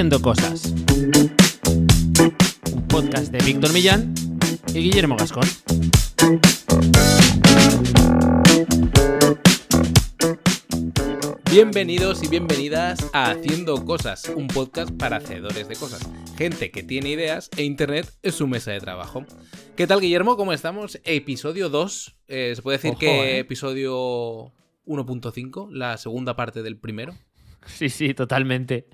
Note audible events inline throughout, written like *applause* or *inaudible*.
Haciendo Cosas. Un podcast de Víctor Millán y Guillermo Gascón. Bienvenidos y bienvenidas a Haciendo Cosas, un podcast para hacedores de cosas. Gente que tiene ideas e Internet es su mesa de trabajo. ¿Qué tal, Guillermo? ¿Cómo estamos? Episodio 2. Eh, ¿Se puede decir Ojo, que eh. episodio 1.5? La segunda parte del primero. Sí, sí, totalmente.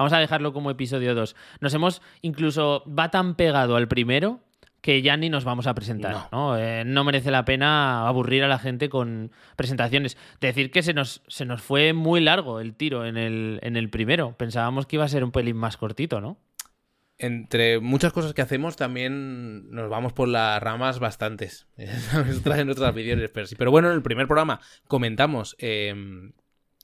Vamos a dejarlo como episodio 2. Nos hemos, incluso, va tan pegado al primero que ya ni nos vamos a presentar. No, Eh, no merece la pena aburrir a la gente con presentaciones. Decir que se nos, se nos fue muy largo el tiro en el, en el primero. Pensábamos que iba a ser un pelín más cortito, ¿no? Entre muchas cosas que hacemos, también nos vamos por las ramas bastantes. *laughs* Traen otras opiniones, pero sí. Pero bueno, en el primer programa comentamos eh,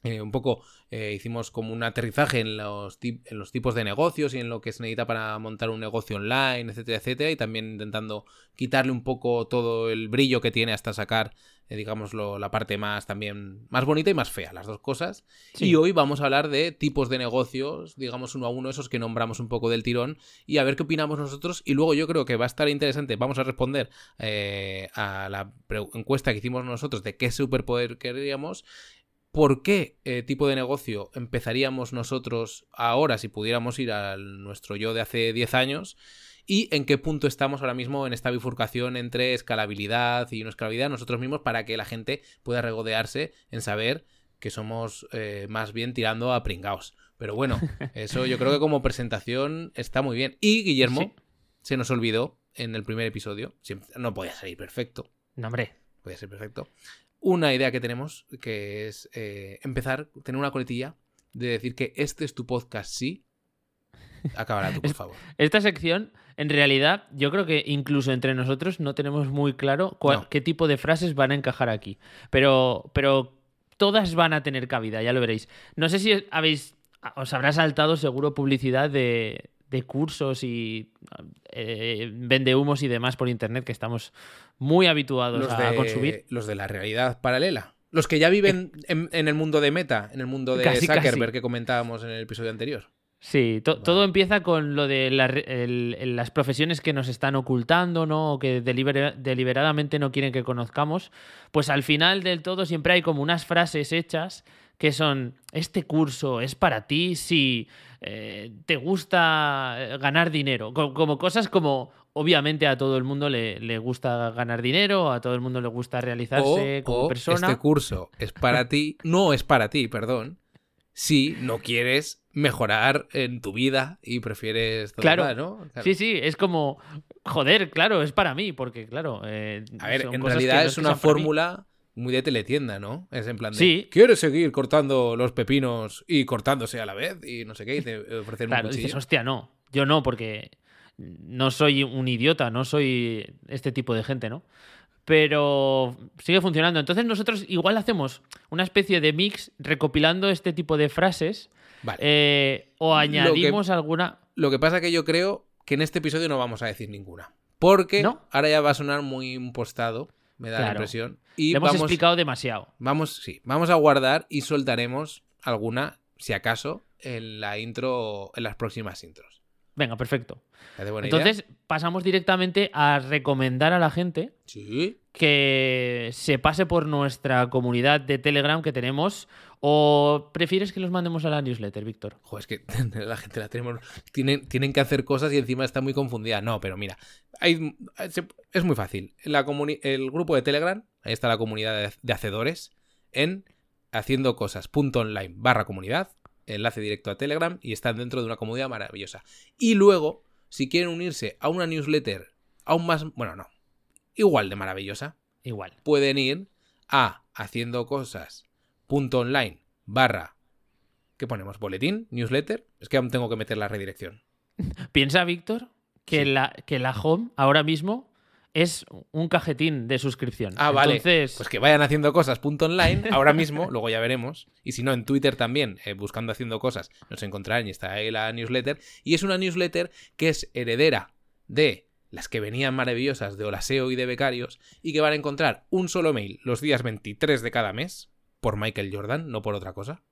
eh, un poco, eh, hicimos como un aterrizaje en los, tip- en los tipos de negocios y en lo que se necesita para montar un negocio online, etcétera, etcétera. Y también intentando quitarle un poco todo el brillo que tiene hasta sacar, eh, digámoslo, la parte más también más bonita y más fea, las dos cosas. Sí. Y hoy vamos a hablar de tipos de negocios, digamos uno a uno, esos que nombramos un poco del tirón, y a ver qué opinamos nosotros. Y luego yo creo que va a estar interesante. Vamos a responder eh, a la encuesta que hicimos nosotros de qué superpoder queríamos. ¿Por qué eh, tipo de negocio empezaríamos nosotros ahora si pudiéramos ir a nuestro yo de hace 10 años? ¿Y en qué punto estamos ahora mismo en esta bifurcación entre escalabilidad y no escalabilidad nosotros mismos para que la gente pueda regodearse en saber que somos eh, más bien tirando a pringaos. Pero bueno, *laughs* eso yo creo que como presentación está muy bien. Y Guillermo, Sí. se nos olvidó en el primer episodio, no podía salir perfecto, No, hombre. podía ser perfecto, una idea que tenemos que es eh, empezar, tener una coletilla de decir que este es tu podcast, sí. Acabará tú, por favor. Esta sección, en realidad, yo creo que incluso entre nosotros no tenemos muy claro cuál- No. qué tipo de frases van a encajar aquí. Pero, pero todas van a tener cabida, ya lo veréis. No sé si habéis. Os habrá saltado seguro publicidad de, de cursos y eh, vendehumos y demás por internet que estamos muy habituados Los a de, consumir. los de la realidad paralela. Los que ya viven en, en el mundo de Meta, en el mundo de Casi, Zuckerberg casi. que comentábamos en el episodio anterior. Sí, to- todo empieza con lo de la el- las profesiones que nos están ocultando, ¿no? O que delibera- deliberadamente no quieren que conozcamos. Pues al final del todo siempre hay como unas frases hechas que son, este curso es para ti si eh, te gusta eh, ganar dinero. Co- Como, cosas como, obviamente a todo el mundo le, le gusta ganar dinero, a todo el mundo le gusta realizarse O, como o persona. este curso es para ti, no es para ti, perdón, si no quieres mejorar en tu vida y prefieres... Claro. ¿no? Claro. Sí, sí, es como, joder, claro, es para mí, porque claro... eh, A ver, en realidad no es que una fórmula muy de teletienda, ¿no? Es en plan de, Sí. ¿quieres seguir cortando los pepinos y cortándose a la vez? Y no sé qué, y te ofrecen Claro, un dices, hostia, no. Yo no, porque no soy un idiota, no soy este tipo de gente, ¿no? Pero sigue funcionando. Entonces nosotros igual hacemos una especie de mix recopilando este tipo de frases Vale. eh, o que- añadimos alguna... Lo que pasa que yo creo que en este episodio no vamos a decir ninguna. Porque ¿No? ahora ya va a sonar muy impostado, me da la impresión. Y Le hemos vamos, explicado demasiado. vamos, sí, vamos a guardar y soltaremos alguna, si acaso, en la intro, en las próximas intros. Venga, perfecto. Entonces pasamos directamente a recomendar a la gente Sí. que se pase por nuestra comunidad de Telegram que tenemos o prefieres que los mandemos a la newsletter, Víctor. Joder, es que *laughs* la gente la tenemos. Tienen, tienen que hacer cosas y encima está muy confundida. No, pero mira, hay, es muy fácil. La el grupo de Telegram, ahí está la comunidad de, hacedores, en haciendo cosas.online barra comunidad, enlace directo a Telegram y están dentro de una comunidad maravillosa. Y luego, si quieren unirse a una newsletter aún más, bueno, no, igual de maravillosa, Igual. pueden ir a haciendo cosas.online barra ¿qué ponemos? ¿boletín? ¿newsletter? Es que aún tengo que meter la redirección. *laughs* Piensa, Víctor, que, Sí. la, que la home ahora mismo es un cajetín de suscripción. Ah, vale. Entonces, Pues que vayan haciendo cosas.online ahora mismo, *laughs* luego ya veremos. Y si no, en Twitter también, eh, buscando haciendo cosas, nos encontrarán y está ahí la newsletter. Y es una newsletter que es heredera de las que venían maravillosas de Olaseo y de Becarios y que van a encontrar un solo mail los días 23 de cada mes, por Michael Jordan, no por otra cosa.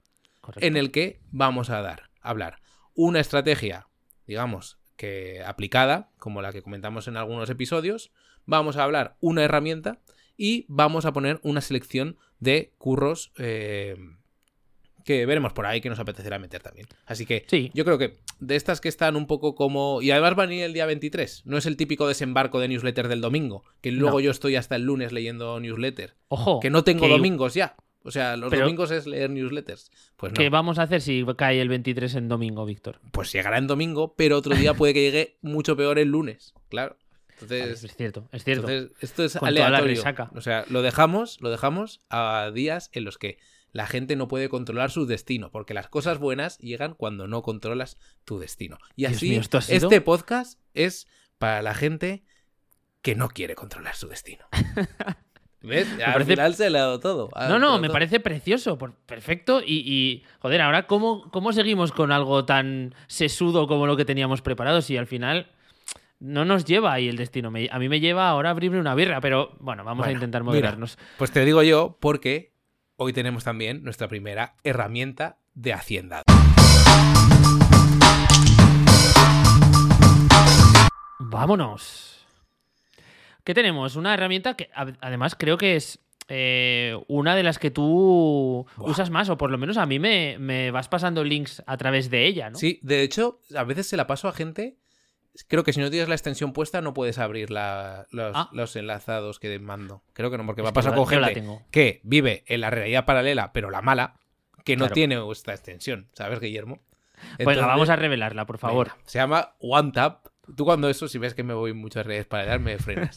correcto. en el que vamos a dar, a hablar una estrategia, digamos, que aplicada, como la que comentamos en algunos episodios, vamos a hablar una herramienta y vamos a poner una selección de curros eh, que veremos por ahí que nos apetecerá meter también. Así que Sí. yo creo que de estas que están un poco como... Y además van a ir el día 23. No es el típico desembarco de newsletter del domingo, que luego No. yo estoy hasta el lunes leyendo newsletter. Ojo. Que no tengo que- domingos ya. O sea, los Pero- domingos es leer newsletters. Pues no. ¿Qué vamos a hacer si cae el 23 en domingo, Víctor? Pues llegará en domingo, pero otro día puede que llegue mucho peor el lunes. Claro. Entonces, es cierto, es cierto. entonces esto es Con aleatorio. O sea, lo dejamos, lo dejamos a días en los que la gente no puede controlar su destino, porque las cosas buenas llegan cuando no controlas tu destino. Y así, mío, ¿esto ha sido? este podcast es para la gente que no quiere controlar su destino. *laughs* ¿Ves? Al parece- final se le ha dado todo. No, no, me todo. parece precioso, por- perfecto. Y, y, joder, ahora, ¿cómo, ¿cómo seguimos con algo tan sesudo como lo que teníamos preparado? Si al final no nos lleva ahí el destino. Me- a mí me lleva ahora a abrirme una birra, pero bueno, vamos a intentar mira. moderarnos. Pues te digo yo, porque hoy tenemos también nuestra primera herramienta de Hacienda. Vámonos. ¿Qué tenemos? Una herramienta que ad- además creo que es eh, una de las que tú usas más, o por lo menos a mí me, me vas pasando links a través de ella, ¿no? Sí, de hecho, a veces se la paso a gente. Creo que si no tienes la extensión puesta no puedes abrir la- los, Ah. los enlazados que mando. Creo que no, porque Es que pasado yo- con la gente tengo. que vive en la realidad paralela, pero la mala, que no Claro. tiene esta extensión. ¿Sabes, Guillermo? Entonces, vamos a revelarla, por favor. venga, se llama OneTap. Tú cuando eso, si ves que me voy en muchas redes paralelas, me frenas.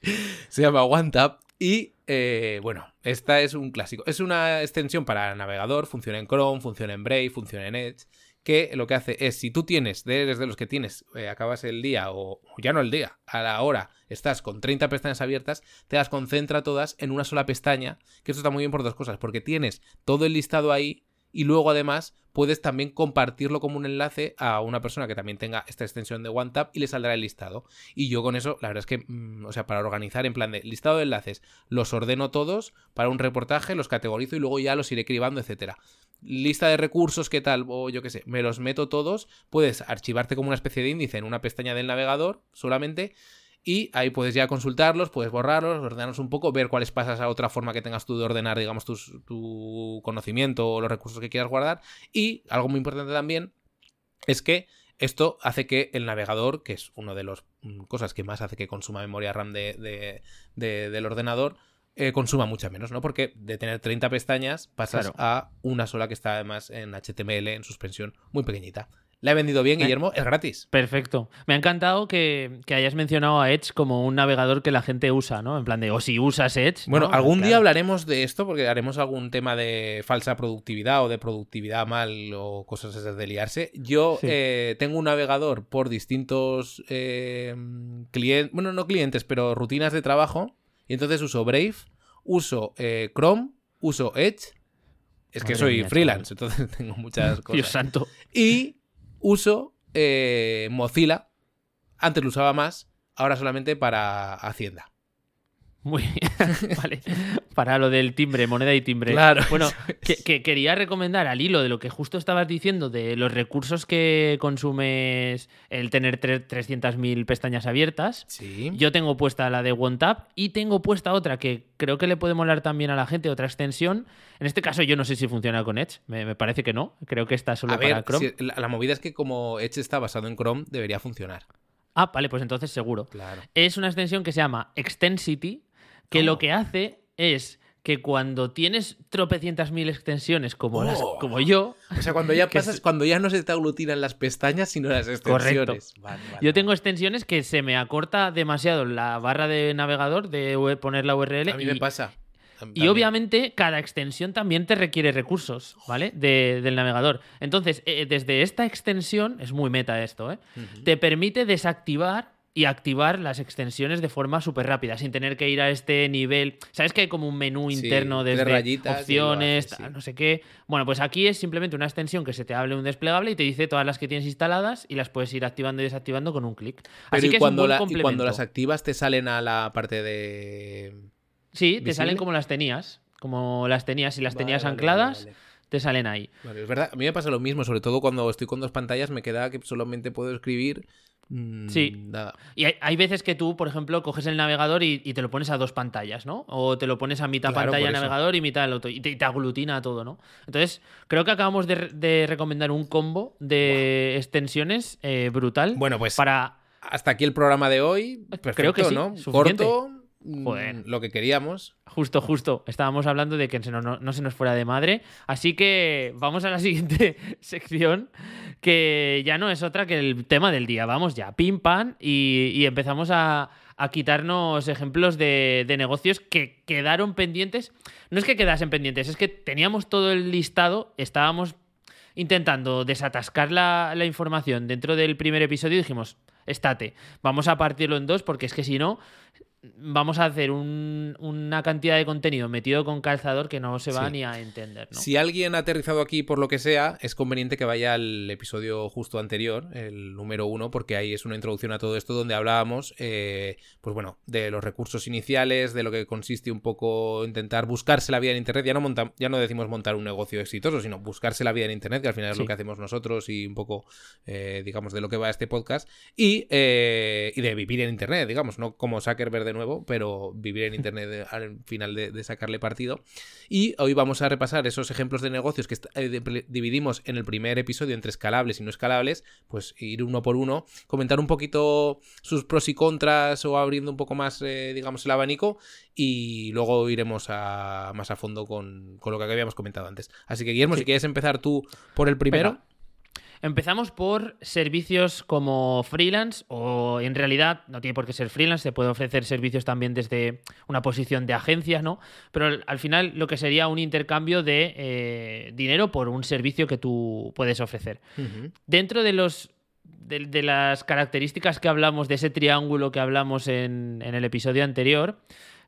*laughs* se llama OneTap y, eh, bueno, esta es un clásico. Es una extensión para navegador, funciona en Chrome, funciona en Brave, funciona en Edge, que lo que hace es, si tú tienes, eres de los que tienes, eh, acabas el día o ya no el día, a la hora, estás con 30 pestañas abiertas, te las concentra todas en una sola pestaña, que esto está muy bien por dos cosas, porque tienes todo el listado ahí y luego además puedes también compartirlo como un enlace a una persona que también tenga esta extensión de OneTap y le saldrá el listado. Y yo con eso, la verdad es que, mm, o sea, para organizar en plan de listado de enlaces, los ordeno todos para un reportaje, los categorizo y luego ya los iré cribando, etcétera. Lista de recursos, ¿qué tal? O yo qué sé, me los meto todos. Puedes archivarte como una especie de índice en una pestaña del navegador solamente. Y ahí puedes ya consultarlos, puedes borrarlos, ordenarlos un poco, ver cuáles pasas a otra forma que tengas tú de ordenar, digamos, tus- tu conocimiento o los recursos que quieras guardar. Y algo muy importante también es que esto hace que el navegador, que es una de las cosas que más hace que consuma memoria RAM de- de- de- del ordenador, eh, consuma mucha menos, ¿no? Porque de tener 30 pestañas pasas Claro. a una sola que está además en HTML, en suspensión, muy pequeñita. La he vendido bien, Eh. Guillermo, es gratis. Perfecto. Me ha encantado que, que hayas mencionado a Edge como un navegador que la gente usa, ¿no? En plan de, o si usas Edge. ¿no? Bueno, algún día hablaremos de esto porque haremos algún tema de falsa productividad o de productividad mal o cosas esas de liarse. Yo Sí. eh, tengo un navegador por distintos clientes, bueno, no clientes, pero rutinas de trabajo. Y entonces uso Brave, uso eh, Chrome, uso Edge. Es que soy mía, freelance, entonces *laughs* tengo muchas *laughs* cosas. Dios santo. Y uso eh, Mozilla. Antes lo usaba más, ahora solamente para Hacienda. Muy bien. *laughs* vale. Para lo del timbre, moneda y timbre. Claro, Bueno, que, que quería recomendar al hilo de lo que justo estabas diciendo de los recursos que consumes el tener tre- 300.000 pestañas abiertas. Sí. Yo tengo puesta la de OneTap y tengo puesta otra que creo que le puede molar también a la gente, otra extensión. En este caso yo no sé si funciona con Edge, me, me parece que no. Creo que está solo A para ver, Chrome. si- la, la movida es que como Edge está basado en Chrome, debería funcionar. Ah, vale, pues entonces seguro. Claro. es una extensión que se llama Extensity, que Oh. lo que hace es que cuando tienes tropecientas mil extensiones como, las- Oh. como yo, O sea, cuando ya *laughs* pasas, es- cuando ya no se te aglutinan las pestañas, sino las extensiones. Vale, vale, yo tengo extensiones que se me acorta demasiado la barra de navegador de poner la URL A mí y, me pasa. y obviamente cada extensión también te requiere recursos, ¿vale? De- del navegador. Entonces, eh, desde esta extensión, es muy meta esto, ¿eh? Te permite desactivar y activar las extensiones de forma súper rápida, sin tener que ir a este nivel. ¿Sabes que hay como un menú interno tres desde rayitas y lo opciones, hace, sí. tal, no sé qué? Bueno, pues aquí es simplemente una extensión que se te abre un desplegable y te dice todas las que tienes instaladas y las puedes ir activando y desactivando con un clic. Así y que cuando, es un buen la- y cuando las activas te salen a la parte de... Sí, te salen como las tenías. Como las tenías, si las Vale, tenías vale, ancladas, vale. Te salen ahí. Vale, es verdad, a mí me pasa lo mismo, sobre todo cuando estoy con dos pantallas, me queda que solamente puedo escribir. mm, Sí. Nada. Y hay, hay veces que tú, por ejemplo, coges el navegador y, y te lo pones a dos pantallas, ¿no? O te lo pones a mitad Claro, pantalla eso. navegador y mitad el otro. Y te, y te aglutina todo, ¿no? Entonces, creo que acabamos de, re- de recomendar un combo de extensiones eh, brutal. Bueno, pues Para. hasta aquí el programa de hoy. Perfecto, Creo que sí, ¿no? suficiente. Corto, Joder. lo que queríamos. Justo, justo. Estábamos hablando de que se no, no- no se nos fuera de madre. Así que vamos a la *laughs* siguiente sección, que ya no es otra que el tema del día. Vamos ya, pim pam, y, y empezamos a, a quitarnos ejemplos de, de negocios que quedaron pendientes. No es que quedasen pendientes, es que teníamos todo el listado, estábamos intentando desatascar la, la información dentro del primer episodio y dijimos, estate, vamos a partirlo en dos porque es que si no, vamos a hacer un- una cantidad de contenido metido con calzador que no se va Sí. ni a entender. ¿no? Si alguien ha aterrizado aquí por lo que sea, es conveniente que vaya al episodio justo anterior, el número uno, porque ahí es una introducción a todo esto donde hablábamos, eh, pues bueno, de los recursos iniciales, de lo que consiste un poco intentar buscarse la vida en Internet. Ya no, monta- ya no decimos montar un negocio exitoso, sino buscarse la vida en Internet, que al final es Sí. lo que hacemos nosotros y un poco, eh, digamos, de lo que va este podcast. Y, eh, y de vivir en Internet, digamos, no como Zuckerberg de nuevo, pero vivir en *laughs* Internet al final de, de sacarle partido. Y hoy vamos a repasar esos ejemplos de negocios que eh, dividimos en el primer episodio entre escalables y no escalables, pues ir uno por uno, comentar un poquito sus pros y contras o abriendo un poco más, eh, digamos, el abanico y luego iremos a, más a fondo con, con lo que habíamos comentado antes. Así que Guillermo, Sí. si quieres empezar tú por el primero. Venga. Empezamos por servicios como freelance o en realidad no tiene por qué ser freelance, se puede ofrecer servicios también desde una posición de agencia, ¿no? Pero al- al final lo que sería un intercambio de eh, dinero por un servicio que tú puedes ofrecer. Dentro de los de, de las características que hablamos de ese triángulo que hablamos en, en el episodio anterior,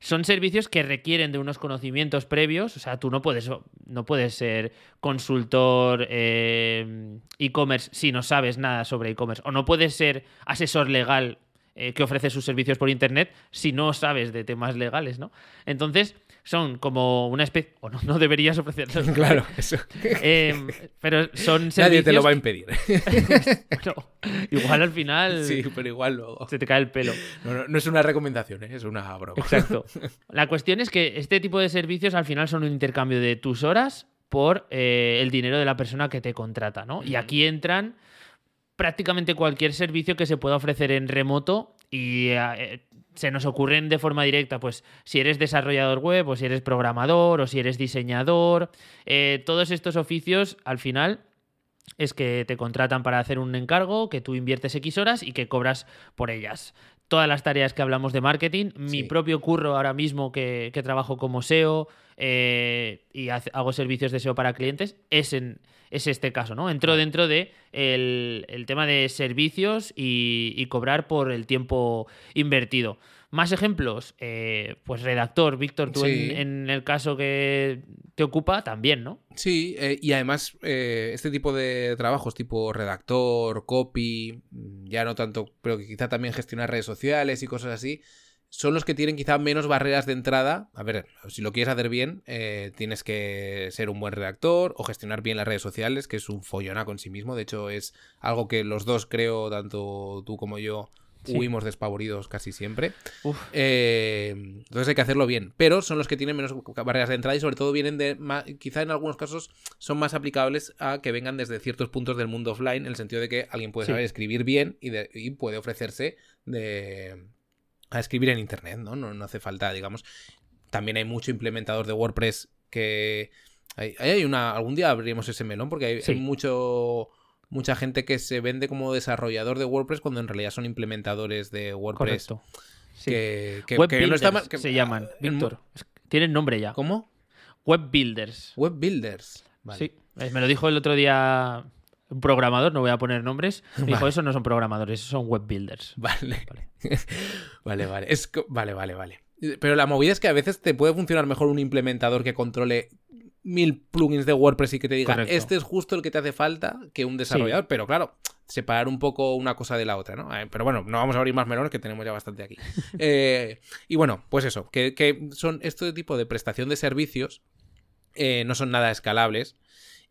son servicios que requieren de unos conocimientos previos. O sea, tú no puedes, no puedes ser consultor eh, e-commerce si no sabes nada sobre e-commerce. O no puedes ser asesor legal eh, que ofrece sus servicios por internet si no sabes de temas legales, ¿no? Entonces, son como una especie. O no, no deberías ofrecerlos. *laughs* Claro, eso. Eh, pero son servicios. Nadie te lo va a impedir. *laughs* Bueno, igual al final sí, pero igual luego. se te cae el pelo. No, no, no es una recomendación, ¿eh? es una broma. Exacto. *laughs* La cuestión es que este tipo de servicios al final son un intercambio de tus horas por eh, el dinero de la persona que te contrata, ¿no? Y aquí entran prácticamente cualquier servicio que se pueda ofrecer en remoto y eh, se nos ocurren de forma directa, pues si eres desarrollador web o si eres programador o si eres diseñador, eh, todos estos oficios al final es que te contratan para hacer un encargo, que tú inviertes X horas y que cobras por ellas. Todas las tareas que hablamos de marketing, mi propio curro ahora mismo que, que trabajo como SEO eh, y hago servicios de SEO para clientes, es, en, es este caso, ¿no? Entro dentro de el, el tema de servicios y, y cobrar por el tiempo invertido. Más ejemplos, eh, pues redactor, Víctor, tú Sí. en, en el caso que te ocupa también, ¿no? Sí, eh, y además este tipo de trabajos tipo redactor, copy, ya no tanto, pero que quizá también gestionar redes sociales y cosas así, son los que tienen quizá menos barreras de entrada. A ver, si lo quieres hacer bien, eh, tienes que ser un buen redactor o gestionar bien las redes sociales, que es un follonaco en sí mismo. De hecho, es algo que los dos creo, tanto tú como yo, Sí. huimos despavoridos casi siempre. Eh, entonces hay que hacerlo bien. Pero son los que tienen menos barreras de entrada y sobre todo vienen de. ma- Quizá en algunos casos son más aplicables a que vengan desde ciertos puntos del mundo offline, en el sentido de que alguien puede Sí. saber escribir bien y, de- y puede ofrecerse de, a escribir en internet, ¿no? ¿no? No hace falta, digamos. También hay mucho implementador de WordPress que. Hay, hay una. Algún día abriremos ese melón porque hay, Sí. hay mucho. Mucha gente que se vende como desarrollador de WordPress cuando en realidad son implementadores de WordPress. Correcto. Sí. Que, que- Web que no está builders que- se llaman, ah, Víctor. Tienen nombre ya. ¿Cómo? Web builders. Web builders. Vale. Sí. Eh, Me lo dijo el otro día un programador, no voy a poner nombres. Me *laughs* dijo, Vale. eso no son programadores, esos son web builders. *laughs* Vale. Vale. *laughs* Vale, vale. Es vale, vale, vale. Pero la movida es que a veces te puede funcionar mejor un implementador que controle mil plugins de WordPress y que te diga, Correcto. este es justo el que te hace falta que un desarrollador. Pero claro, separar un poco una cosa de la otra, ¿no? Eh, Pero bueno, no vamos a abrir más melones que tenemos ya bastante aquí. Eh, y bueno, pues eso, que, que son este tipo de prestación de servicios eh, no son nada escalables.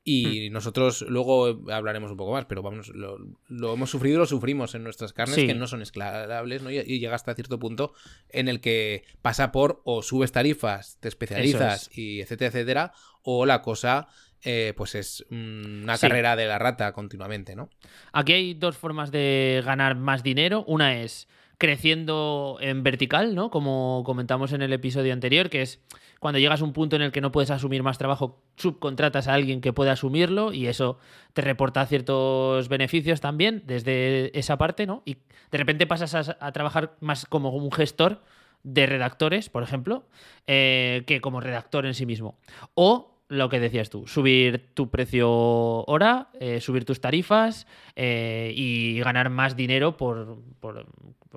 Y hmm. nosotros luego hablaremos un poco más, pero vamos, lo, hemos sufrido y lo sufrimos en nuestras carnes que no son escalables, ¿no? Y, llega hasta cierto punto en el que pasa por o subes tarifas, te especializas y etcétera, etcétera, o la cosa eh, pues es una carrera de la rata continuamente, ¿no? Aquí hay dos formas de ganar más dinero. Una es creciendo en vertical, ¿no? Como comentamos en el episodio anterior, que es cuando llegas a un punto en el que no puedes asumir más trabajo, subcontratas a alguien que pueda asumirlo y eso te reporta ciertos beneficios también desde esa parte, ¿no? Y de repente pasas a, trabajar más como un gestor de redactores, por ejemplo, eh, que como redactor en sí mismo. O lo que decías tú, subir tu precio hora, eh, subir tus tarifas eh, y ganar más dinero por,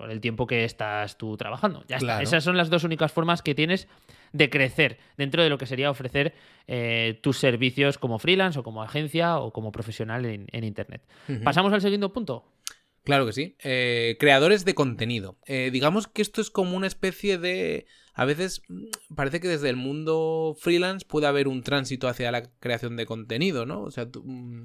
el tiempo que estás tú trabajando. Ya está. Esas son las dos únicas formas que tienes de crecer dentro de lo que sería ofrecer eh, tus servicios como freelance o como agencia o como profesional en, Internet. ¿Pasamos al segundo punto? Claro que sí. creadores de contenido. digamos que esto es como una especie de a veces mm, parece que desde el mundo freelance puede haber un tránsito hacia la creación de contenido, ¿no? O sea, mm,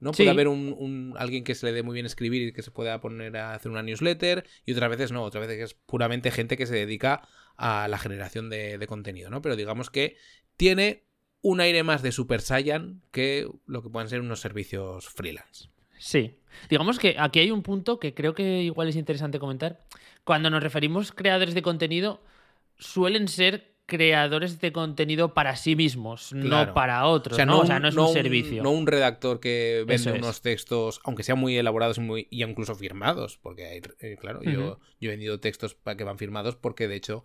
¿no? Puede haber un, alguien que se le dé muy bien escribir y que se pueda poner a hacer una newsletter y otras veces no, otras veces es puramente gente que se dedica a la generación de, contenido, ¿no? Pero digamos que tiene un aire más de Super Saiyan que lo que pueden ser unos servicios freelance. Sí. Digamos que aquí hay un punto que creo que igual es interesante comentar. Cuando nos referimos creadores de contenido, suelen ser creadores de contenido para sí mismos, no para otros, ¿no? O sea, no es un, servicio. no un redactor que vende unos textos, aunque sean muy elaborados y, muy, incluso firmados, porque hay, eh, claro, yo, he vendido textos para que van firmados porque de hecho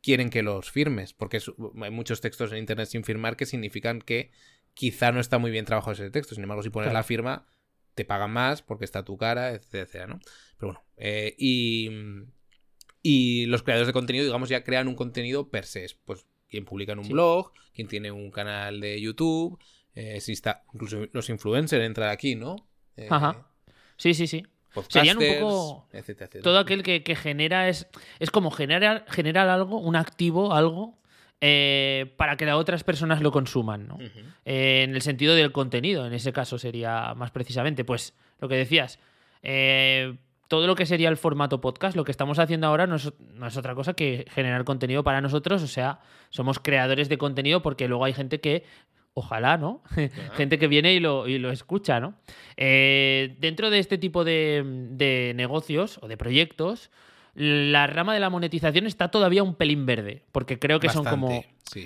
quieren que los firmes, porque hay muchos textos en internet sin firmar que significan que quizá no está muy bien trabajado ese texto, sin embargo si pones la firma te pagan más porque está tu cara, etcétera, ¿no? Pero bueno, eh, y y los creadores de contenido, digamos, ya crean un contenido per se. Pues quien publica en un blog, quien tiene un canal de YouTube, eh, si está, incluso los influencers entran aquí, ¿no? Eh, Ajá. Sí, sí, sí. Serían un poco todo aquel que, genera es es como generar generar algo, un activo, algo eh, para que las otras personas lo consuman, ¿no? en el sentido del contenido, en ese caso sería más precisamente, pues lo que decías. Eh, todo lo que sería el formato podcast, lo que estamos haciendo ahora no es, otra cosa que generar contenido para nosotros, o sea, somos creadores de contenido porque luego hay gente que, ojalá, ¿no? *laughs* gente que viene y lo, escucha, ¿no? Eh, dentro de este tipo de, negocios o de proyectos, la rama de la monetización está todavía un pelín verde, porque creo que son como,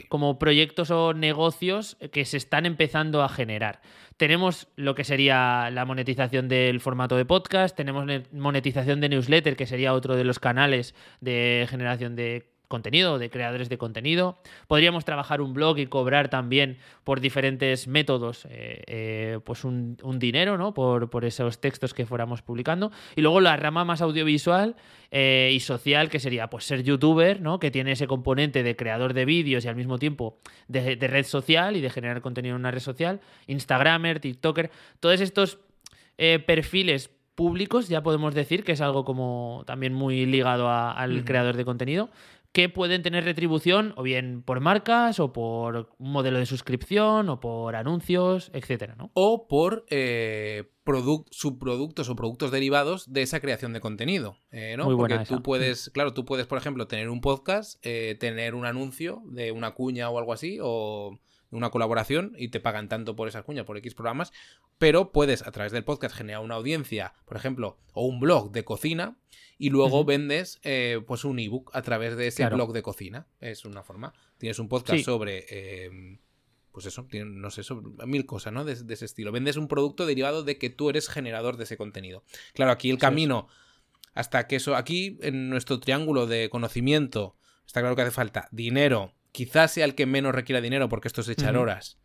como proyectos o negocios que se están empezando a generar. Tenemos lo que sería la monetización del formato de podcast, tenemos monetización de newsletter, que sería otro de los canales de generación de contenido, de creadores de contenido. Podríamos trabajar un blog y cobrar también por diferentes métodos eh, eh, pues un, dinero ¿no? Por, por, esos textos que fuéramos publicando. Y luego la rama más audiovisual eh, y social, que sería pues ser youtuber, ¿no? que tiene ese componente de creador de vídeos y al mismo tiempo de, de red social y de generar contenido en una red social, Instagramer, TikToker, todos estos perfiles públicos, ya podemos decir que es algo como también muy ligado al creador de contenido, que pueden tener retribución o bien por marcas o por un modelo de suscripción o por anuncios, etcétera, ¿no? O por eh, subproductos o productos derivados de esa creación de contenido, eh, ¿no? Porque tú puedes, claro, tú puedes, por ejemplo, tener un podcast, eh, tener un anuncio de una cuña o algo así, o una colaboración y te pagan tanto por esa cuña, por X programas, pero puedes a través del podcast generar una audiencia, por ejemplo, o un blog de cocina y luego vendes eh, pues un ebook a través de ese blog de cocina. Es una forma. Tienes un podcast sobre... Em, pues eso, no sé, sobre mil cosas, ¿no? De, ese estilo. Vendes un producto derivado de que tú eres generador de ese contenido. Claro, aquí el camino, hasta que eso, aquí en nuestro triángulo de conocimiento, está claro que hace falta dinero, quizás sea el que menos requiera dinero porque esto es echar horas.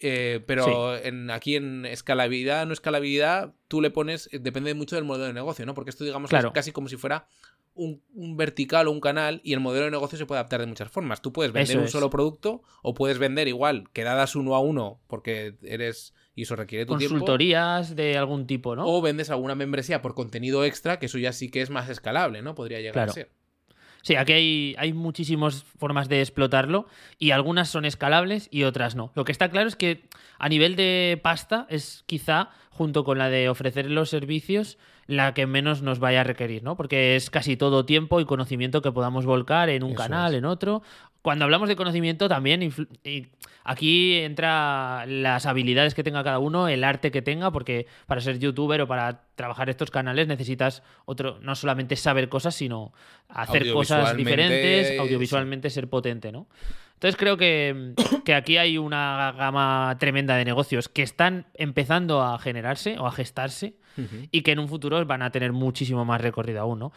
Eh, pero en, aquí en escalabilidad, no escalabilidad, tú le pones, eh, depende mucho del modelo de negocio, ¿no? Porque esto, digamos, es casi como si fuera un, vertical o un canal y el modelo de negocio se puede adaptar de muchas formas. Tú puedes vender un solo producto o puedes vender igual, quedadas uno a uno porque eres y eso requiere tu Consultorías de algún tipo, ¿no? O vendes alguna membresía por contenido extra, que eso ya sí que es más escalable, ¿no? Podría llegar a ser. Sí, aquí hay, hay muchísimas formas de explotarlo y algunas son escalables y otras no. Lo que está claro es que a nivel de pasta es quizá, junto con la de ofrecer los servicios, la que menos nos vaya a requerir, ¿no? Porque es casi todo tiempo y conocimiento que podamos volcar en un Eso canal, es. en otro. Cuando hablamos de conocimiento también aquí entra las habilidades que tenga cada uno, el arte que tenga, porque para ser youtuber o para trabajar estos canales necesitas otro, no solamente saber cosas, sino hacer cosas Audiovisualmente, diferentes, sí. audiovisualmente ser potente, ¿no? Entonces creo que, que aquí hay una gama tremenda de negocios que están empezando a generarse o a gestarse Y que en un futuro van a tener muchísimo más recorrido aún, ¿no?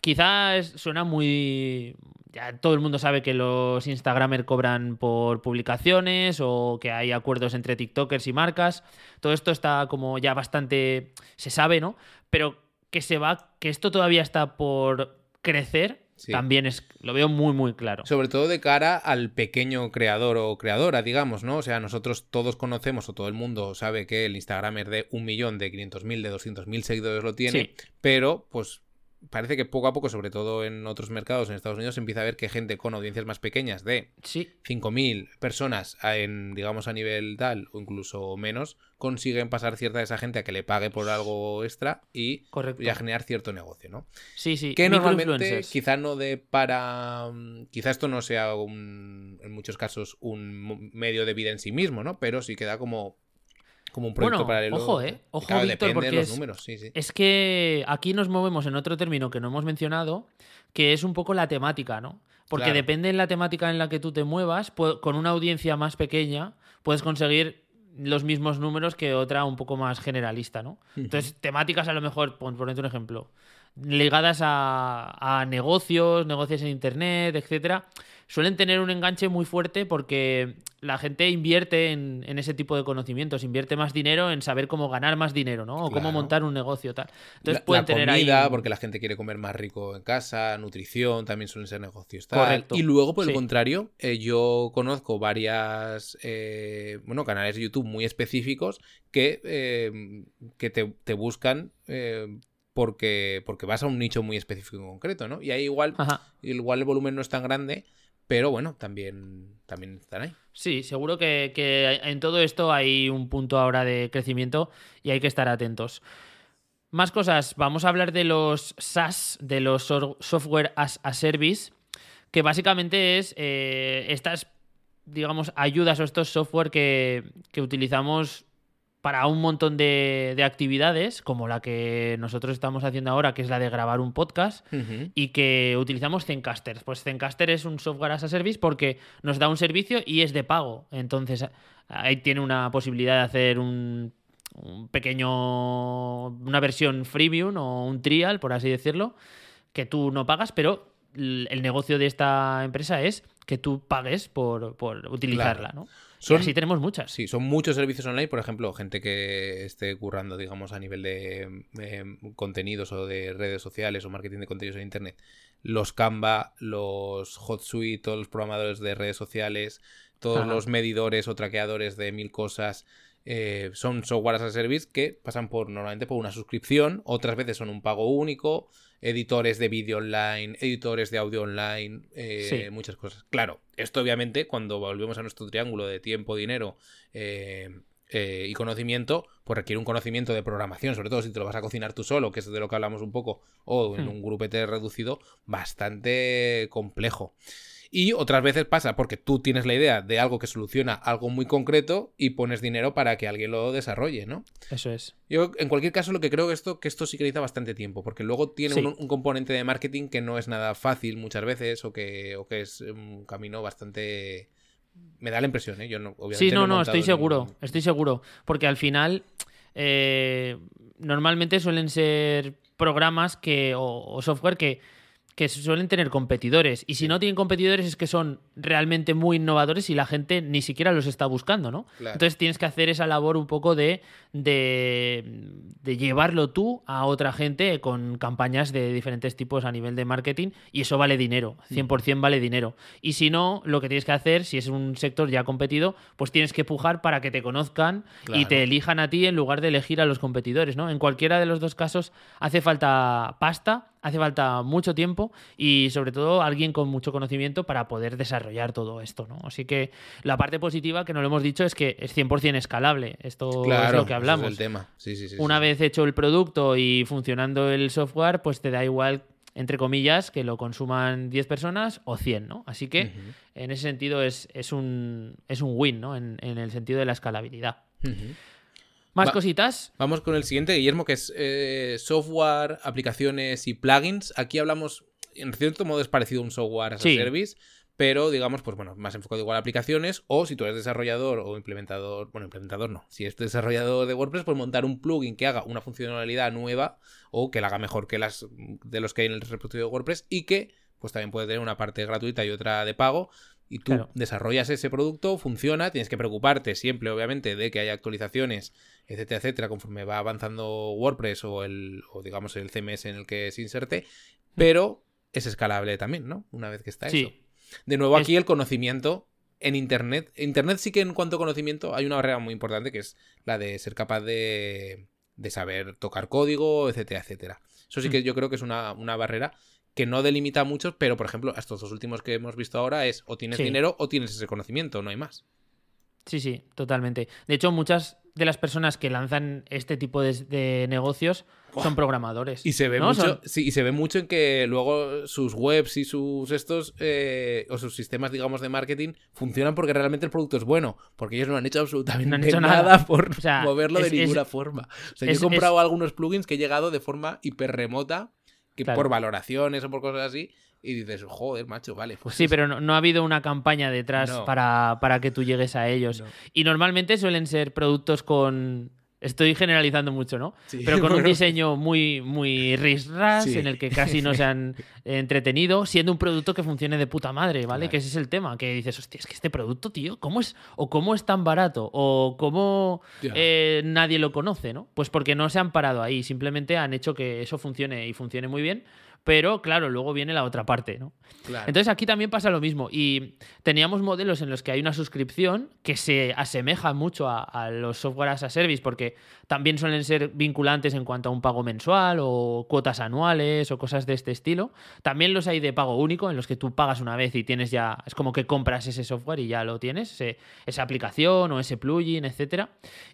Quizás suena muy... Ya todo el mundo sabe que los Instagramers cobran por publicaciones o que hay acuerdos entre TikTokers y marcas. Todo esto está como ya bastante... se sabe, ¿no? Pero que se va... que esto todavía está por crecer, Sí. también es... lo veo muy, muy claro. Sobre todo de cara al pequeño creador o creadora, digamos, ¿no? O sea, nosotros todos conocemos o todo el mundo sabe que el Instagramer de un millón, de 500.000, de 200.000 seguidores lo tiene, Sí. pero pues parece que poco a poco, sobre todo en otros mercados, en Estados Unidos, se empieza a ver que gente con audiencias más pequeñas de Sí, 5.000 personas en, digamos, a nivel tal o incluso menos, consiguen pasar cierta de esa gente a que le pague por algo extra y, correcto. y a generar cierto negocio, ¿no? Sí, sí. Que normalmente quizá no de para... mm, Quizá esto no sea un- en muchos casos un medio de vida en sí mismo, ¿no? Pero sí queda como, como un proyecto Bueno, paralelo. ojo, ¿eh? Ojo, Claro, Víctor, porque de los es- números, sí, sí. Es que aquí nos movemos en otro término que no hemos mencionado, que es un poco la temática, ¿no? Porque Claro. depende de la temática en la que tú te muevas, con una audiencia más pequeña puedes conseguir los mismos números que otra un poco más generalista, ¿no? Entonces, temáticas a lo mejor, pon, ponete un ejemplo, ligadas a, a negocios, negocios en internet, etcétera, suelen tener un enganche muy fuerte porque la gente invierte en, en ese tipo de conocimientos, invierte más dinero en saber cómo ganar más dinero, ¿no? O cómo montar un negocio, tal. Entonces la, pueden la tener comida, ahí. porque la gente quiere comer más rico en casa, nutrición, también suelen ser negocios. tal. Correcto. Y luego, por el Sí. contrario, eh, yo conozco varias, eh, bueno, canales de YouTube muy específicos que, eh, que te, te buscan eh, porque, porque vas a un nicho muy específico en concreto, ¿no? Y ahí igual, Ajá. igual el volumen no es tan grande, pero bueno, también, también están ahí. Sí, seguro que, que en todo esto hay un punto ahora de crecimiento y hay que estar atentos. Más cosas, vamos a hablar de los SaaS, de los Software as a Service, que básicamente es eh, estas, digamos, ayudas o estos software que, que utilizamos para un montón de, de actividades, como la que nosotros estamos haciendo ahora, que es la de grabar un podcast, y que utilizamos Zencaster. Pues Zencaster es un software as a service porque nos da un servicio y es de pago. Entonces ahí tiene una posibilidad de hacer un, un pequeño, una versión freemium o un trial, por así decirlo, que tú no pagas, pero el negocio de esta empresa es que tú pagues por, por utilizarla, ¿no? Son- y así tenemos muchas. Sí, son muchos servicios online, por ejemplo, gente que esté currando, digamos, a nivel de eh, contenidos o de redes sociales o marketing de contenidos en Internet. Los Canva, los HotSuite, todos los programadores de redes sociales, todos Ajá. los medidores o traqueadores de mil cosas. eh, son software as a service que pasan por normalmente por una suscripción, otras veces son un pago único, editores de vídeo online, editores de audio online, eh, Sí. muchas cosas. Claro, esto obviamente cuando volvemos a nuestro triángulo de tiempo, dinero eh, eh, y conocimiento, pues requiere un conocimiento de programación, sobre todo si te lo vas a cocinar tú solo, que es de lo que hablamos un poco, o en Hmm. un grupete reducido, bastante complejo. Y otras veces pasa porque tú tienes la idea de algo que soluciona algo muy concreto y pones dinero para que alguien lo desarrolle, ¿no? Eso es. Yo, en cualquier caso, lo que creo que esto, que esto sí que necesita bastante tiempo, porque luego tiene Sí. un, un componente de marketing que no es nada fácil muchas veces, o que, o que es un camino bastante. Me da la impresión, ¿eh? Yo no, obviamente Sí, no, no, montado estoy seguro, ningún- estoy seguro. Porque al final, eh, normalmente suelen ser programas que, o, o software que, que suelen tener competidores. Y si no tienen competidores es que son realmente muy innovadores y la gente ni siquiera los está buscando, ¿no? Claro. Entonces tienes que hacer esa labor un poco de, de, de llevarlo tú a otra gente con campañas de diferentes tipos a nivel de marketing y eso vale dinero, Mm. 100% vale dinero. Y si no, lo que tienes que hacer, si es un sector ya competido, pues tienes que pujar para que te conozcan y te elijan a ti en lugar de elegir a los competidores, ¿no? En cualquiera de los dos casos hace falta pasta, hace falta mucho tiempo y sobre todo alguien con mucho conocimiento para poder desarrollar todo esto, ¿no? Así que la parte positiva que no lo hemos dicho es que es 100% escalable. Esto es lo que hablamos. el tema. Una vez hecho el producto y funcionando el software, pues te da igual entre comillas, que lo consuman 10 personas o 100, ¿no? Así que en ese sentido es, es, un, es un win, ¿no? En, el sentido de la escalabilidad. ¿Más cositas? Vamos con el siguiente, Guillermo, que es eh, software, aplicaciones y plugins. Aquí hablamos, en cierto modo es parecido a un software as a service, pero digamos, pues bueno, más enfocado igual a aplicaciones, o si tú eres desarrollador o implementador, bueno, implementador no, si eres desarrollador de WordPress, pues montar un plugin que haga una funcionalidad nueva o que la haga mejor que las de los que hay en el repositorio de WordPress y que pues también puede tener una parte gratuita y otra de pago, y tú desarrollas ese producto, funciona, tienes que preocuparte siempre, obviamente, de que haya actualizaciones, etcétera, etcétera, conforme va avanzando WordPress o el, o digamos el CMS en el que se inserte, pero es escalable también, ¿no? Una vez que está eso. De nuevo, aquí el conocimiento en Internet. Internet sí que en cuanto a conocimiento hay una barrera muy importante que es la de ser capaz de, de saber tocar código, etcétera, etcétera. Eso sí que yo creo que es una, una barrera que no delimita a muchos, pero por ejemplo, estos dos últimos que hemos visto ahora es o tienes dinero o tienes ese conocimiento, no hay más. Sí, sí, totalmente. De hecho, muchas de las personas que lanzan este tipo de, negocios son programadores. Y se ve mucho, y se ve mucho en que luego sus webs y sus estos eh, o sus sistemas, digamos, de marketing funcionan porque realmente el producto es bueno, porque ellos no han hecho absolutamente nada, por moverlo de ninguna forma. O sea, yo he comprado algunos plugins que he llegado de forma hiper remota que por valoraciones o por cosas así, y dices, joder, macho, vale. Pues sí, pero no, ha habido una campaña detrás para, para, que tú llegues a ellos. Y normalmente suelen ser productos con Estoy generalizando mucho, ¿no? Pero con un diseño muy, muy risras, en el que casi no se han *laughs* entretenido, siendo un producto que funcione de puta madre, ¿vale? Que ese es el tema, que dices, hostia, es que este producto, tío, ¿cómo es? O cómo es tan barato, o cómo eh, nadie lo conoce, ¿no? Pues porque no se han parado ahí, simplemente han hecho que eso funcione y funcione muy bien, pero claro, luego viene la otra parte, ¿no? Entonces aquí también pasa lo mismo. Y teníamos modelos en los que hay una suscripción que se asemeja mucho a, los software as a service, porque también suelen ser vinculantes en cuanto a un pago mensual o cuotas anuales o cosas de este estilo. También los hay de pago único, en los que tú pagas una vez y tienes ya, es como que compras ese software y ya lo tienes, esa aplicación o ese plugin, etc.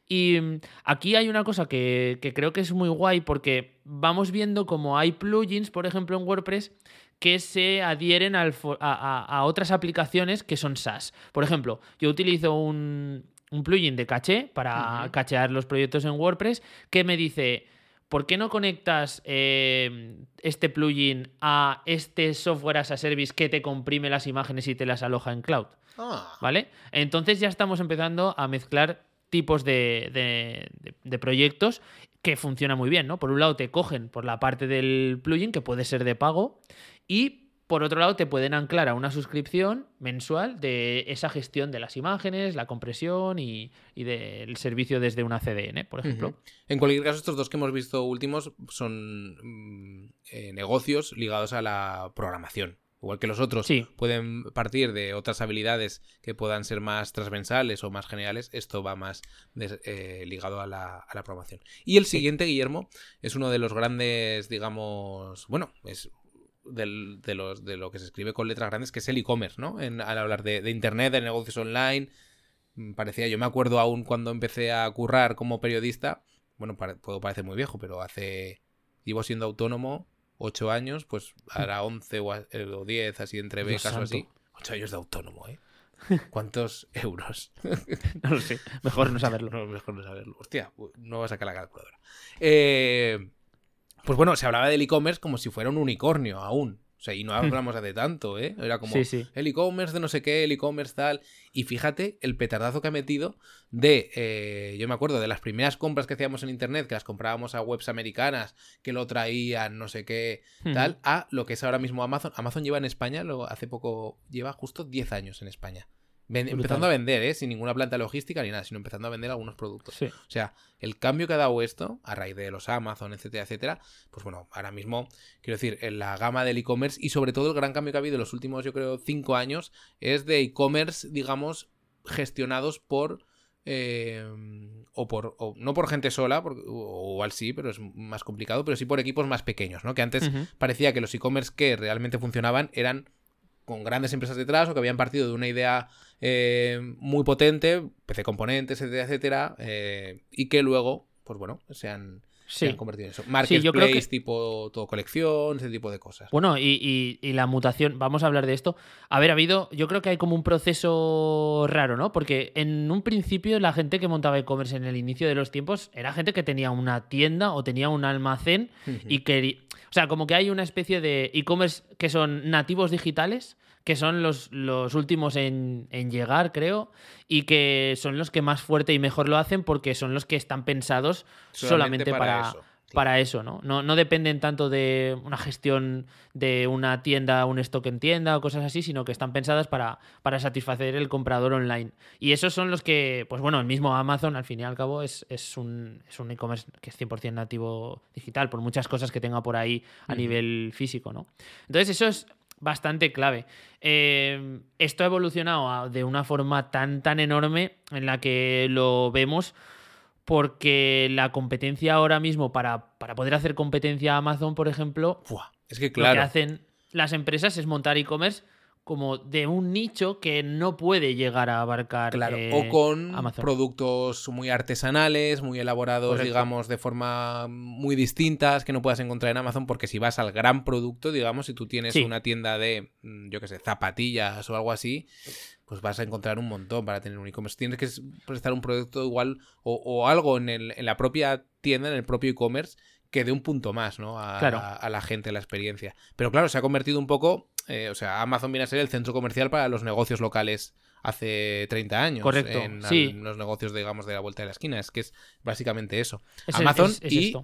Y mm, aquí hay una cosa que, que creo que es muy guay porque vamos viendo como hay plugins, por ejemplo, en WordPress, que se adhieren a, otras aplicaciones que son SaaS. Por ejemplo, yo utilizo un, plugin de caché para cachear los proyectos en WordPress que me dice, ¿por qué no conectas eh, este plugin a este software as a service que te comprime las imágenes y te las aloja en cloud? Ah. ¿Vale? Entonces ya estamos empezando a mezclar tipos de, de, proyectos que funciona muy bien, ¿no? Por un lado te cogen por la parte del plugin, que puede ser de pago, y por otro lado te pueden anclar a una suscripción mensual de esa gestión de las imágenes, la compresión y, del servicio desde una CDN, por ejemplo. En cualquier caso, estos dos que hemos visto últimos son mm, eh, negocios ligados a la programación. Igual que los otros pueden partir de otras habilidades que puedan ser más transversales o más generales, esto va más eh, ligado a la, a la, programación. Y el siguiente, Guillermo, es uno de los grandes, digamos, bueno, es de, los, de lo que se escribe con letras grandes, que es el e-commerce, ¿no? En, al hablar de, Internet, de negocios online, mm, parecía, yo me acuerdo aún cuando empecé a currar como periodista, bueno, puedo parecer muy viejo, pero hace, llevo siendo autónomo 8 años, pues hará 11 eh, o, 10, así entre becas o así. 8 años de autónomo, ¿eh? *laughs* ¿Cuántos euros? *laughs* no lo sé. Mejor no saberlo. *laughs* No, mejor no saberlo. Hostia, no va a sacar la calculadora. Eh, pues bueno, se hablaba del e-commerce como si fuera un unicornio aún. O sea, y no hablamos de tanto, ¿eh? Era como el e-commerce de no sé qué, el e-commerce tal. Y fíjate el petardazo que ha metido de. Eh, yo me acuerdo de las primeras compras que hacíamos en internet, que las comprábamos a webs americanas, que lo traían, no sé qué, tal, a lo que es ahora mismo Amazon. Amazon lleva en España, lo, hace poco, lleva justo 10 años en España empezando a vender, ¿eh? sin ninguna planta logística ni nada, sino empezando a vender algunos productos. O sea, el cambio que ha dado esto, a raíz de los Amazon, etcétera, etcétera, pues bueno, ahora mismo, quiero decir, en la gama del e-commerce y sobre todo el gran cambio que ha habido en los últimos, yo creo, cinco años, es de e-commerce, digamos, gestionados por eh, o por no por gente sola, o, igual sí, pero es más complicado, pero sí por equipos más pequeños, ¿no? Que antes parecía que los e-commerce que realmente funcionaban eran con grandes empresas detrás o que habían partido de una idea eh, muy potente, PC componentes, etcétera, etcétera, eh, y que luego, pues bueno, se han, se han convertido en eso. Marketplace, tipo todo colección, ese tipo de cosas. Bueno, y, la mutación, vamos a hablar de esto. A ver, ha habido, yo creo que hay como un proceso raro, ¿no? Porque en un principio la gente que montaba e-commerce en el inicio de los tiempos era gente que tenía una tienda o tenía un almacén y que... O sea, como que hay una especie de e-commerce que son nativos digitales que son los, los últimos en, llegar, creo, y que son los que más fuerte y mejor lo hacen porque son los que están pensados solamente, para. Para eso, ¿no? ¿no? No dependen tanto de una gestión de una tienda, un stock en tienda o cosas así, sino que están pensadas para, para satisfacer el comprador online. Y esos son los que, pues bueno, el mismo Amazon, al fin y al cabo, es, es un es un e-commerce que es 100% nativo digital, por muchas cosas que tenga por ahí a nivel físico, ¿no? Entonces, eso es bastante clave. Eh, esto ha evolucionado de una forma tan, tan enorme en la que lo vemos porque la competencia ahora mismo, para, para poder hacer competencia a Amazon, por ejemplo, es que claro. lo que hacen las empresas es montar e-commerce como de un nicho que no puede llegar a abarcar. Claro, o eh, con productos muy artesanales, muy elaborados, digamos, de forma muy distintas que no puedas encontrar en Amazon, porque si vas al gran producto, digamos, si tú tienes una tienda de, mm, yo qué sé, zapatillas o algo así, pues vas a encontrar un montón para tener un e-commerce. Tienes que prestar un producto igual o, algo en, el, en la propia tienda, en el propio e-commerce, que dé un punto más, ¿no? A, a, la gente, la experiencia. Pero claro, se ha convertido un poco eh, o sea, Amazon viene a ser el centro comercial para los negocios locales hace 30 años. Correcto. En, los negocios, digamos, de la vuelta de la esquina. Es que es básicamente eso. Amazon y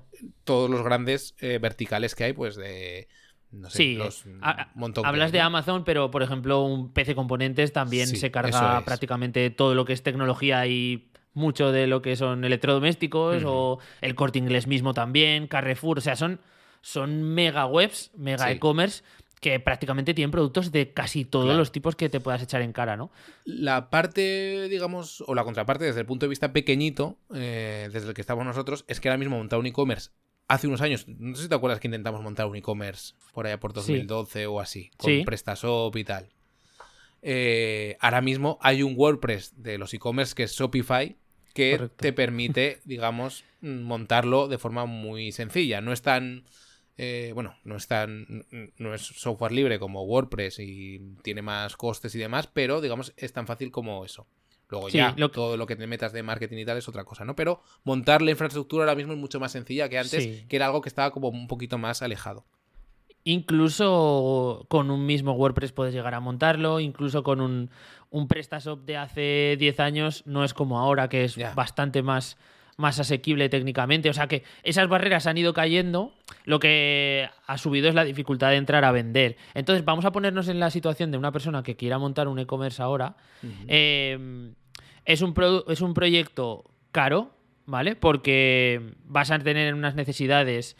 todos los grandes eh, verticales que hay, pues de. No sé, los montón Hablas de Amazon, pero por ejemplo, un PC Componentes también se carga prácticamente todo lo que es tecnología y mucho de lo que son electrodomésticos, o el corte inglés mismo también, Carrefour. O sea, son, son mega webs, mega e-commerce que prácticamente tienen productos de casi todos los tipos que te puedas echar en cara, ¿no? La parte, digamos, o la contraparte desde el punto de vista pequeñito, eh, desde el que estamos nosotros, es que ahora mismo montar un e-commerce hace unos años, no sé si te acuerdas que intentamos montar un e-commerce por allá por 2012 o así, con PrestaShop y tal. Eh, ahora mismo hay un WordPress de los e-commerce que es Shopify, que te permite, digamos, montarlo de forma muy sencilla. No es tan eh, bueno, no es tan, no es software libre como WordPress y tiene más costes y demás, pero digamos es tan fácil como eso. Luego ya todo lo que te metas de marketing y tal es otra cosa, ¿no? Pero montar la infraestructura ahora mismo es mucho más sencilla que antes, que era algo que estaba como un poquito más alejado. Incluso con un mismo WordPress puedes llegar a montarlo, incluso con un, un PrestaShop de hace 10 años no es como ahora, que es bastante más más asequible técnicamente. O sea que esas barreras han ido cayendo, lo que ha subido es la dificultad de entrar a vender. Entonces vamos a ponernos en la situación de una persona que quiera montar un e-commerce ahora. Em, es, un es un proyecto caro, ¿vale? Porque vas a tener unas necesidades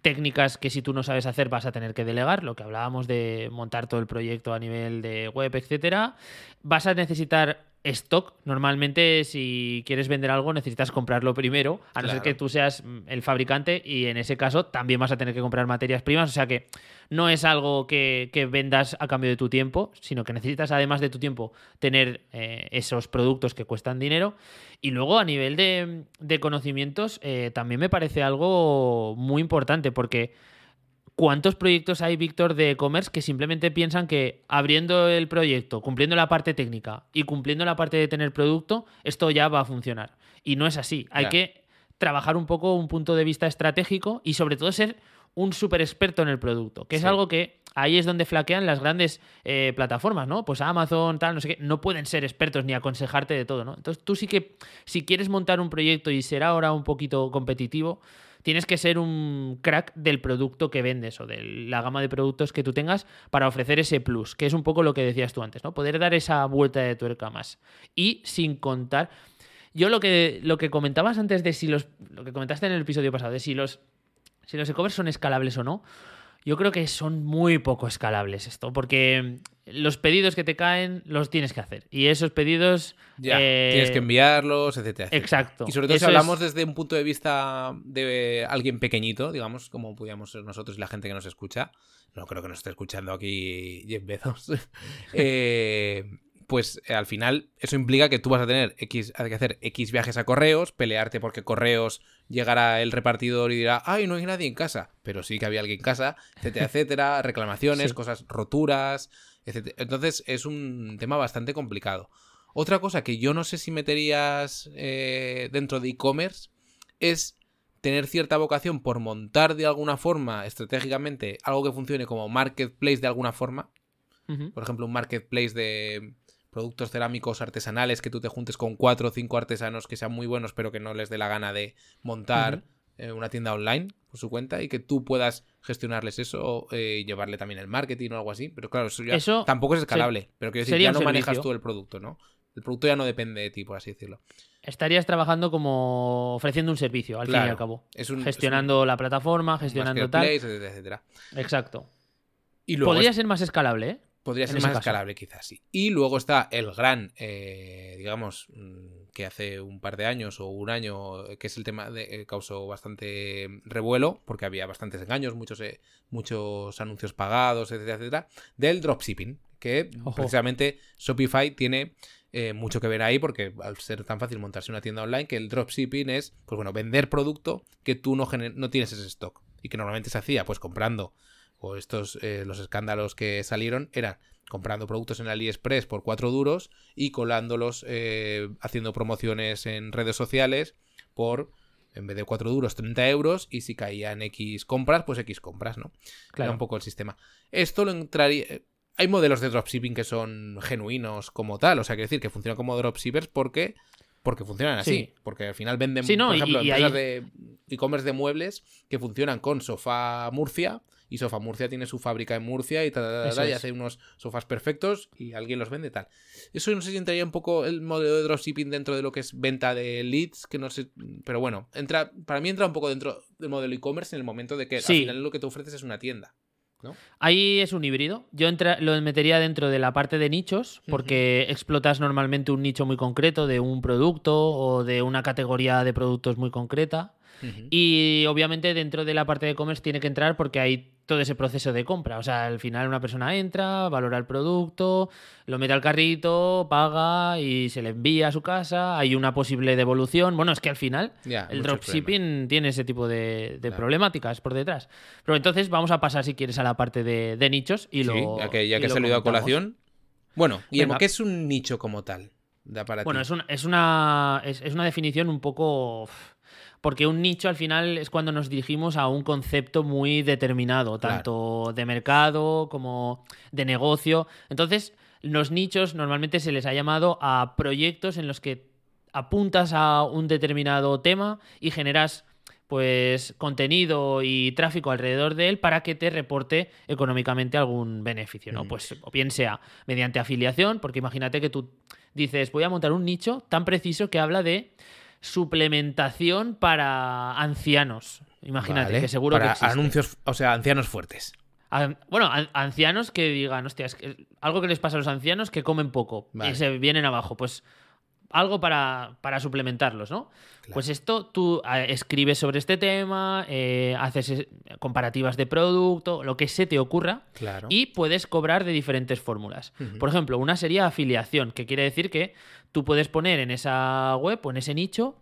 técnicas que si tú no sabes hacer vas a tener que delegar, lo que hablábamos de montar todo el proyecto a nivel de web, etcétera. Vas a necesitar stock. Normalmente, si quieres vender algo, necesitas comprarlo primero, a no ser que tú seas mm, el fabricante y en ese caso también vas a tener que comprar materias primas. O sea que no es algo que, vendas a cambio de tu tiempo, sino que necesitas, además de tu tiempo, tener eh, esos productos que cuestan dinero. Y luego, a nivel de, conocimientos, eh, también me parece algo muy importante porque ¿Cuántos proyectos hay, Víctor, de e-commerce que simplemente piensan que abriendo el proyecto, cumpliendo la parte técnica y cumpliendo la parte de tener producto, esto ya va a funcionar? Y no es así. Hay que trabajar un poco un punto de vista estratégico y sobre todo ser un súper experto en el producto, que es algo que ahí es donde flaquean las grandes eh, plataformas, ¿no? Pues Amazon, tal, no sé qué, no pueden ser expertos ni aconsejarte de todo, ¿no? Entonces tú sí que, si quieres montar un proyecto y ser ahora un poquito competitivo, tienes que ser un crack del producto que vendes o de la gama de productos que tú tengas para ofrecer ese plus, que es un poco lo que decías tú antes, ¿no? Poder dar esa vuelta de tuerca más. Y sin contar. Yo lo que, lo que comentabas antes de si los. Lo que comentaste en el episodio pasado, de si los. Si los e-commerce son escalables o no. Yo creo que son muy poco escalables esto, porque los pedidos que te caen los tienes que hacer. Y esos pedidos. Ya, eh, tienes que enviarlos, etcétera, etcétera. Exacto. Y sobre todo si es- hablamos desde un punto de vista de alguien pequeñito, digamos, como podríamos ser nosotros y la gente que nos escucha. No creo que nos esté escuchando aquí Jeff Bezos. *laughs* Eh, pues eh, al final eso implica que tú vas a tener X, hay que hacer X viajes a correos, pelearte porque correos llegará el repartidor y dirá, ay, no hay nadie en casa, pero sí que había alguien en casa, etcétera, *laughs* etcétera, reclamaciones, Sí. cosas, roturas, etcétera. Entonces es un tema bastante complicado. Otra cosa que yo no sé si meterías eh, dentro de e-commerce es tener cierta vocación por montar de alguna forma estratégicamente algo que funcione como marketplace de alguna forma. Por ejemplo, un marketplace de productos cerámicos artesanales que tú te juntes con cuatro o cinco artesanos que sean muy buenos pero que no les dé la gana de montar eh, una tienda online por su cuenta y que tú puedas gestionarles eso eh, y llevarle también el marketing o algo así. Pero claro, eso ya Eso tampoco es escalable. pero quiero decir, ya no manejas tú el producto, ¿no? El producto ya no depende de ti, por así decirlo. Estarías trabajando como ofreciendo un servicio, al fin y al cabo. Es un, es un Gestionando la plataforma, gestionando tal. etcétera, etcétera. Exacto. Y luego Podría es- ser más escalable, ¿eh? Podría ser más caso. escalable, quizás sí. Y luego está el gran, eh, digamos, mm, que hace un par de años o un año, eh, que es el tema de eh, causó bastante revuelo, porque había bastantes engaños, muchos, eh, muchos anuncios pagados, etcétera, etcétera, del dropshipping, que Ojo. precisamente Shopify tiene eh, mucho que ver ahí, porque al ser tan fácil montarse una tienda online, que el dropshipping es, pues bueno, vender producto que tú no, no tienes ese stock. Y que normalmente se hacía, pues comprando, o estos, eh, los escándalos que salieron, eran comprando productos en AliExpress por 4 duros y colándolos, eh, haciendo promociones en redes sociales por, en vez de 4 duros, 30 euros, y si caían X compras, pues X compras, ¿no? Claro. Era un poco el sistema. Esto lo entraría. eh, Hay modelos de dropshipping que son genuinos como tal, o sea, quiere decir que funcionan como dropshippers porque. Porque funcionan así. Sí. Porque al final venden, Sí, no, por ejemplo, y empresas de e-commerce de muebles que funcionan con Sofá Murcia. Y Sofá Murcia tiene su fábrica en Murcia y, ta, ta, ta, Eso ta, y es. hace unos sofás perfectos y alguien los vende tal. Eso no sé si entraría un poco el modelo de dropshipping dentro de lo que es venta de leads, que no sé, pero bueno, entra, para mí entra un poco dentro del modelo e-commerce en el momento de que Sí. al final lo que te ofreces es una tienda. ¿no? Ahí es un híbrido. Yo entra- lo metería dentro de la parte de nichos, porque explotas normalmente un nicho muy concreto de un producto o de una categoría de productos muy concreta. Y obviamente dentro de la parte de e-commerce tiene que entrar porque hay todo ese proceso de compra. O sea, al final una persona entra, valora el producto, lo mete al carrito, paga y se le envía a su casa. Hay una posible devolución. Bueno, es que al final el dropshipping tiene ese tipo de, de Claro. problemáticas por detrás. Pero entonces vamos a pasar, si quieres, a la parte de, de nichos y Sí, lo. ya que, ya que lo se lo he ido a colación. Bueno, Guillermo. ¿qué es un nicho como tal? Da para Bueno, ti? es, un- es una, es, es una definición un poco... Porque un nicho al final es cuando nos dirigimos a un concepto muy determinado, Claro. tanto de mercado como de negocio. Entonces, los nichos normalmente se les ha llamado a proyectos en los que apuntas a un determinado tema y generas pues contenido y tráfico alrededor de él para que te reporte económicamente algún beneficio, ¿no? Ujú. Pues o bien sea mediante afiliación, porque imagínate que tú dices, voy a montar un nicho tan preciso que habla de suplementación para ancianos. Imagínate, Vale, que seguro para que existe. anuncios, o sea, ancianos fuertes. An- Bueno, an- ancianos que digan, hostia, es que algo que les pasa a los ancianos que comen poco Vale. y se vienen abajo. Pues algo para, para suplementarlos, ¿no? Claro. Pues esto tú escribes sobre este tema, eh, haces eh, comparativas de producto, lo que se te ocurra, Claro. y puedes cobrar de diferentes fórmulas. Por ejemplo, una sería afiliación, que quiere decir que tú puedes poner en esa web o en ese nicho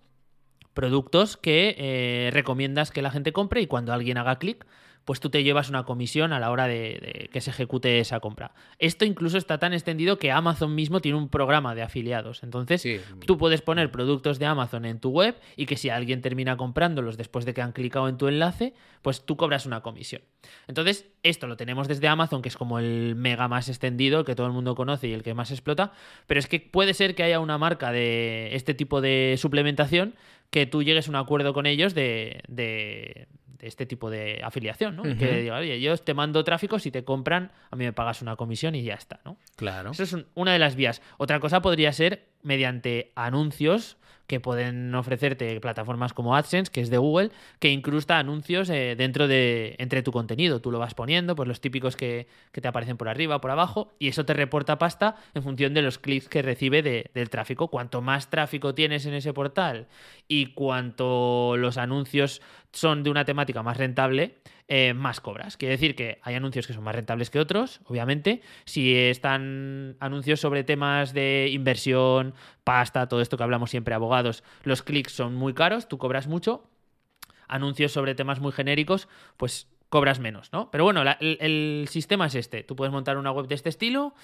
productos que eh, recomiendas que la gente compre y cuando alguien haga clic, pues tú te llevas una comisión a la hora de, de que se ejecute esa compra. Esto incluso está tan extendido que Amazon mismo tiene un programa de afiliados. Entonces, Sí. tú puedes poner productos de Amazon en tu web y que si alguien termina comprándolos después de que han clicado en tu enlace, pues tú cobras una comisión. Entonces, esto lo tenemos desde Amazon, que es como el mega más extendido, el que todo el mundo conoce y el que más explota, pero es que puede ser que haya una marca de este tipo de suplementación que tú llegues a un acuerdo con ellos de, de- de este tipo de afiliación, ¿no? Y Que Ujú. diga, oye, yo te mando tráfico, si te compran, a mí me pagas una comisión y ya está, ¿no? Claro. Eso es un- una de las vías. Otra cosa podría ser mediante anuncios que pueden ofrecerte plataformas como AdSense, que es de Google, que incrusta anuncios eh, dentro de entre tu contenido. Tú lo vas poniendo, pues los típicos que, te aparecen por arriba, por abajo, y eso te reporta pasta en función de los clics que recibe del tráfico. Cuanto más tráfico tienes en ese portal y cuanto los anuncios son de una temática más rentable, eh, más cobras. Quiere decir que hay anuncios que son más rentables que otros, obviamente. Si están anuncios sobre temas de inversión, pasta, todo esto que hablamos siempre, abogados, los clics son muy caros, tú cobras mucho. Anuncios sobre temas muy genéricos, pues cobras menos, ¿no? Pero bueno, el, sistema es este. Tú puedes montar una web de este estilo,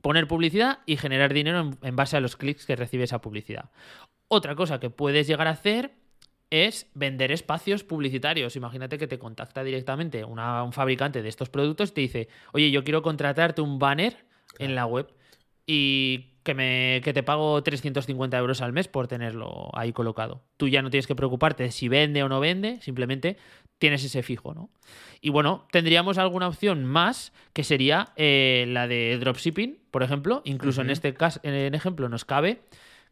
poner publicidad y generar dinero en base a los clics que recibe esa publicidad. Otra cosa que puedes llegar a hacer es vender espacios publicitarios. Imagínate que te contacta directamente un fabricante de estos productos y te dice, oye, yo quiero contratarte un banner en la web y que, me, que te pago 350 euros al mes por tenerlo ahí colocado. Tú ya no tienes que preocuparte de si vende o no vende, simplemente tienes ese fijo, ¿no? Y bueno, tendríamos alguna opción más que sería eh, la de dropshipping, por ejemplo. Incluso en este caso, en ejemplo, nos cabe,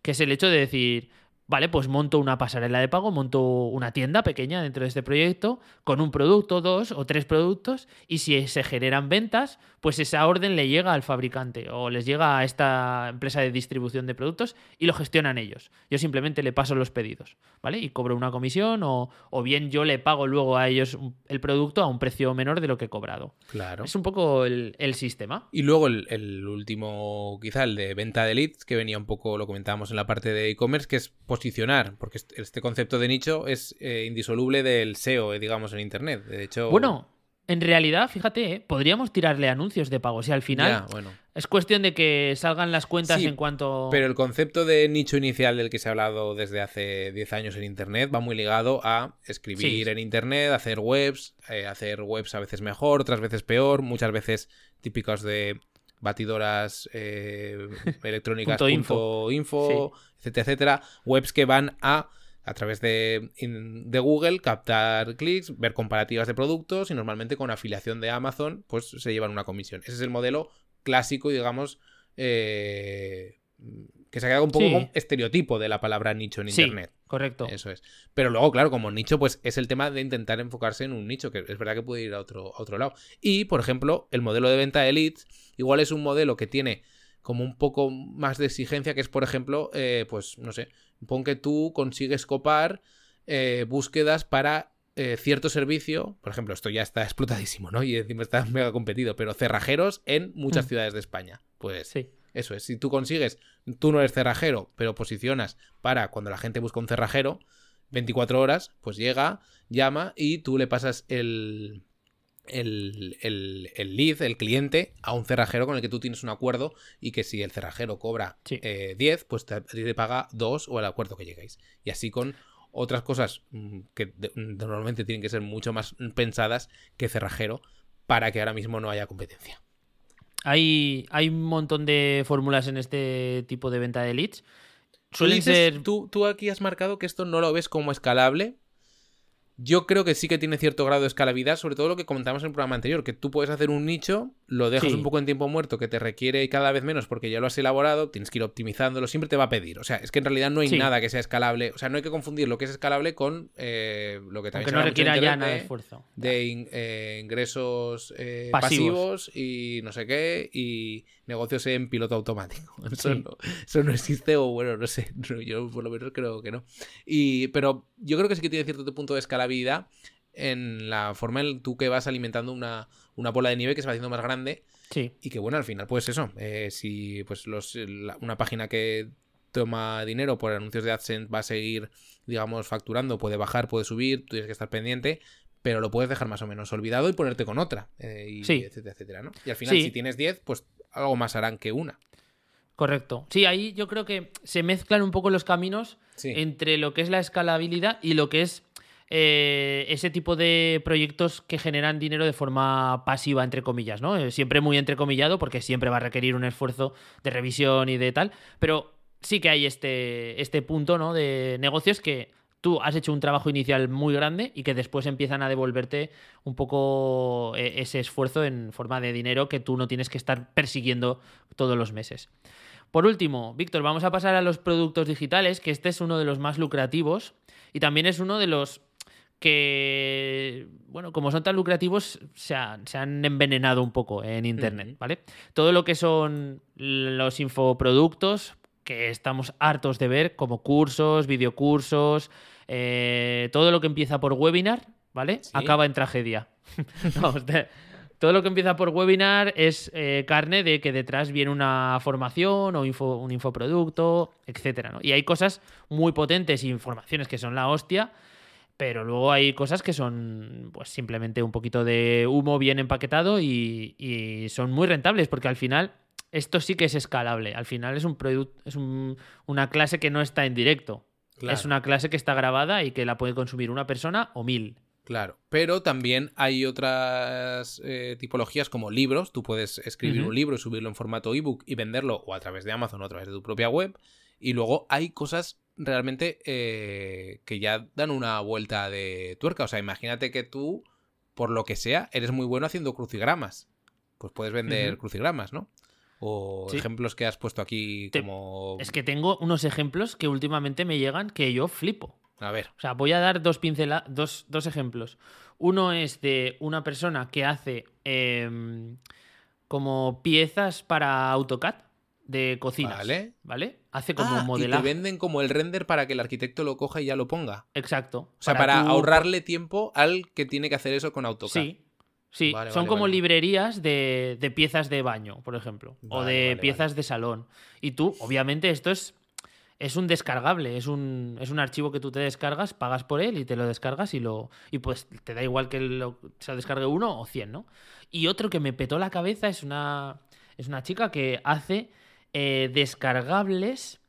que es el hecho de decir, Vale, pues monto una pasarela de pago, monto una tienda pequeña dentro de este proyecto con un producto, dos o tres productos y si se generan ventas, pues esa orden le llega al fabricante o les llega a esta empresa de distribución de productos y lo gestionan ellos. Yo simplemente le paso los pedidos, ¿vale? Y cobro una comisión o, bien yo le pago luego a ellos el producto a un precio menor de lo que he cobrado. Claro. Es un poco el, sistema. Y luego el, el, último, quizá el de venta de leads, que venía un poco, lo comentábamos en la parte de e-commerce, que es posicionar, porque este concepto de nicho es eh, indisoluble del SEO, eh, digamos, en Internet. De hecho... Bueno, en realidad, fíjate, ¿eh? podríamos tirarle anuncios de pago. Si al final bueno. es cuestión de que salgan las cuentas en cuanto. Pero el concepto de nicho inicial del que se ha hablado desde hace 10 años en Internet va muy ligado a escribir en Internet, hacer webs, hacer webs a veces mejor, otras veces peor, muchas veces típicos de batidoras eh, *laughs* electrónicas info, info etcétera, etcétera, webs que van a a través de, de, Google captar clics, ver comparativas de productos y normalmente con afiliación de Amazon pues se llevan una comisión. Ese es el modelo clásico, digamos, eh, que se ha quedado un poco como estereotipo de la palabra nicho en Internet. Correcto. Eso es. Pero luego, claro, como nicho, pues es el tema de intentar enfocarse en un nicho, que es verdad que puede ir a otro, otro lado. Y, por ejemplo, el modelo de venta de leads, igual es un modelo que tiene como un poco más de exigencia, que es, por ejemplo, eh, pues, no sé, pon que tú consigues copar eh, búsquedas para eh, cierto servicio, por ejemplo, esto ya está explotadísimo, ¿no? Y encima está mega competido, pero cerrajeros en muchas mm. ciudades de España. Pues sí. Eso es, si tú consigues, tú no eres cerrajero, pero posicionas para cuando la gente busca un cerrajero, 24 horas, pues llega, llama y tú le pasas el, el, el, lead, el cliente, a un cerrajero con el que tú tienes un acuerdo y que si el cerrajero cobra 10, eh, pues te, te, paga 2 o el acuerdo que lleguéis. Y así con otras cosas mm, que normalmente tienen que ser mucho más pensadas que cerrajero para que ahora mismo no haya competencia. Hay, hay un montón de fórmulas en este tipo de venta de leads. Suelen ser. Tú, tú aquí has marcado que esto no lo ves como escalable. Yo creo que sí que tiene cierto grado de escalabilidad, sobre todo lo que comentamos en el programa anterior, que tú puedes hacer un nicho, lo dejas un poco en tiempo muerto, que te requiere cada vez menos porque ya lo has elaborado, tienes que ir optimizándolo, siempre te va a pedir. O sea, es que en realidad no hay nada que sea escalable. O sea, no hay que confundir lo que es escalable con eh, lo que también Aunque no requiera ya nada de esfuerzo. De eh, ingresos eh, pasivos. y no sé qué, y negocios en piloto automático. *laughs* Eso, no, eso no, existe, o bueno, no sé, *laughs* yo por lo menos creo que no. Y, pero yo creo que sí que tiene cierto punto de escalabilidad en la forma en tú que vas alimentando una, bola de nieve que se va haciendo más grande. Sí. Y que bueno, al final, pues eso, eh, si pues los, una página que toma dinero por anuncios de AdSense va a seguir, digamos, facturando, puede bajar, puede subir, tú tienes que estar pendiente, pero lo puedes dejar más o menos olvidado y ponerte con otra, eh, y etcétera, etcétera, ¿no? Y al final, si tienes 10, pues algo más harán que una. Correcto. Sí, ahí yo creo que se mezclan un poco los caminos entre lo que es la escalabilidad y lo que es eh, ese tipo de proyectos que generan dinero de forma pasiva, entre comillas, ¿no? Eh, siempre muy entrecomillado, porque siempre va a requerir un esfuerzo de revisión y de tal, pero sí que hay este, este punto, ¿no? De negocios que tú has hecho un trabajo inicial muy grande y que después empiezan a devolverte un poco eh, ese esfuerzo en forma de dinero que tú no tienes que estar persiguiendo todos los meses. Por último, Víctor, vamos a pasar a los productos digitales, que este es uno de los más lucrativos y también es uno de los que, bueno, como son tan lucrativos, se, han envenenado un poco en Internet, ¿vale? Todo lo que son los infoproductos, que estamos hartos de ver, como cursos, videocursos, eh, todo lo que empieza por webinar, ¿vale? Acaba en tragedia. *laughs* todo lo que empieza por webinar es eh, carne de que detrás viene una formación o un infoproducto, etcétera, Y hay cosas muy potentes, informaciones que son la hostia, pero luego hay cosas que son pues simplemente un poquito de humo bien empaquetado y, son muy rentables porque al final esto sí que es escalable. Al final es un es una clase que no está en directo. Es una clase que está grabada y que la puede consumir una persona o mil. Claro, pero también hay otras eh, tipologías como libros. Tú puedes escribir un libro subirlo en formato ebook y venderlo o a través de Amazon o a través de tu propia web. Y luego hay cosas realmente eh, que ya dan una vuelta de tuerca. O sea, imagínate que tú, por lo que sea, eres muy bueno haciendo crucigramas. Pues puedes vender crucigramas, ¿no? O ejemplos que has puesto aquí como... Es que tengo unos ejemplos que últimamente me llegan que yo flipo. A ver. O sea, voy a dar dos pinceladas, dos, dos, ejemplos. Uno es de una persona que hace em, como piezas para AutoCAD de cocina. Vale. ¿Vale? Hace como ah, Y te venden como el render para que el arquitecto lo coja y ya lo ponga. Exacto. O sea, para, ahorrarle tiempo al que tiene que hacer eso con AutoCAD. Sí. Sí, son como librerías de, piezas de baño, por ejemplo, o de piezas de salón. Y tú, obviamente, esto es, es un descargable, es un, es un archivo que tú te descargas, pagas por él y te lo descargas y lo y pues te da igual que lo, se descargue uno o cien, ¿no? Y otro que me petó la cabeza es una, es una chica que hace eh, descargables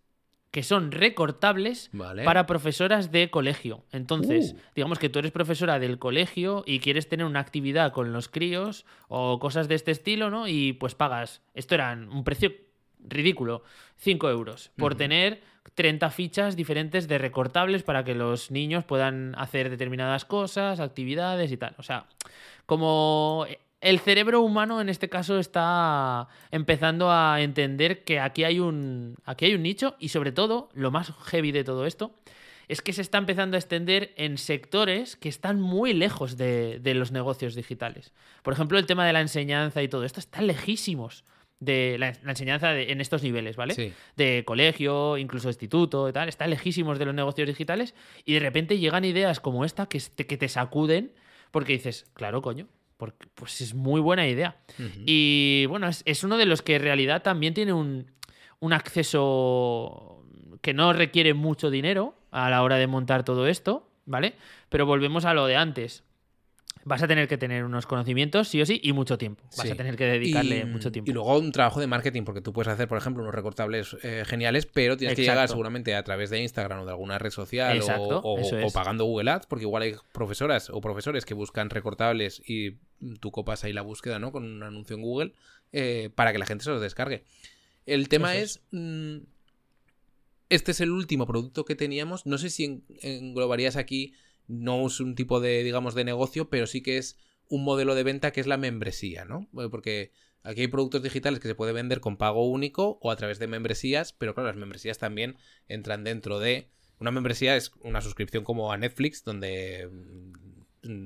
que son recortables para profesoras de colegio. Entonces, uh. digamos que tú eres profesora del colegio y quieres tener una actividad con los críos o cosas de este estilo, ¿no? Y pues pagas, esto era un precio ridículo, 5 euros, por tener 30 fichas diferentes de recortables para que los niños puedan hacer determinadas cosas, actividades y tal. O sea, como el cerebro humano en este caso está empezando a entender que aquí hay un, aquí hay un nicho y sobre todo, lo más heavy de todo esto, es que se está empezando a extender en sectores que están muy lejos de, los negocios digitales. Por ejemplo, el tema de la enseñanza y todo esto está lejísimos de la, enseñanza en estos niveles, ¿vale? De colegio, incluso instituto y tal, está lejísimos de los negocios digitales y de repente llegan ideas como esta que que te sacuden porque dices, claro, coño, porque pues es muy buena idea. Y bueno, es, uno de los que en realidad también tiene un, un, acceso que no requiere mucho dinero a la hora de montar todo esto, ¿vale? Pero volvemos a lo de antes vas a tener que tener unos conocimientos, sí o sí, y mucho tiempo. Vas a tener que dedicarle mucho tiempo. Y luego un trabajo de marketing, porque tú puedes hacer, por ejemplo, unos recortables eh, geniales, pero tienes que llegar seguramente a través de Instagram o de alguna red social o, pagando Google Ads, porque igual hay profesoras o profesores que buscan recortables y tú copas ahí la búsqueda, ¿no? Con un anuncio en Google eh, para que la gente se los descargue. El tema es... Mm, este es el último producto que teníamos. No sé si englobarías aquí no es un tipo de, digamos, de negocio, pero sí que es un modelo de venta que es la membresía, ¿no? Porque aquí hay productos digitales que se puede vender con pago único o a través de membresías, pero claro, las membresías también entran dentro de... Una membresía es una suscripción como a Netflix, donde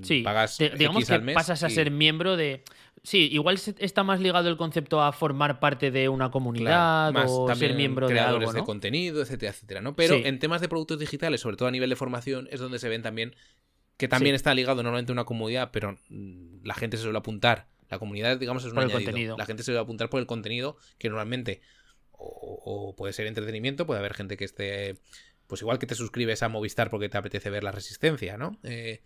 sí, pagas digamos que pasas a ser miembro de sí igual está más ligado el concepto a formar parte de una comunidad o ser miembro de algo de contenido etcétera etcétera no pero en temas de productos digitales sobre todo a nivel de formación es donde se ven también que también está ligado normalmente a una comunidad pero mm, la gente se suele apuntar. La comunidad digamos es un añadido. contenido. la gente se suele apuntar por el contenido que normalmente o, puede ser entretenimiento puede haber gente que esté pues igual que te suscribes a Movistar porque te apetece ver la resistencia, ¿no? Eh,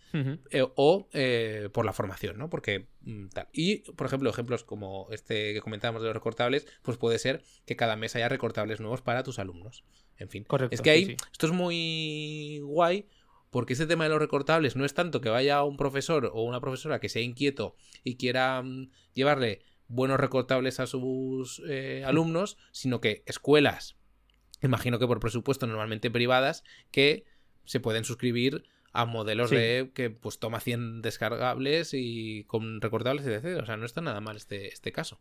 eh, o eh, por la formación, ¿no? Porque mm, tal. Y, por ejemplo, ejemplos como este que comentábamos de los recortables, pues puede ser que cada mes haya recortables nuevos para tus alumnos. En fin. Correcto, es que ahí, esto es muy guay porque ese tema de los recortables no es tanto que vaya un profesor o una profesora que sea inquieto y quiera mm, llevarle buenos recortables a sus alumnos, sino que escuelas imagino que por presupuesto normalmente privadas, que se pueden suscribir a modelos de que pues toma 100 descargables y con recortables, etc. O sea, no está nada mal este, este caso.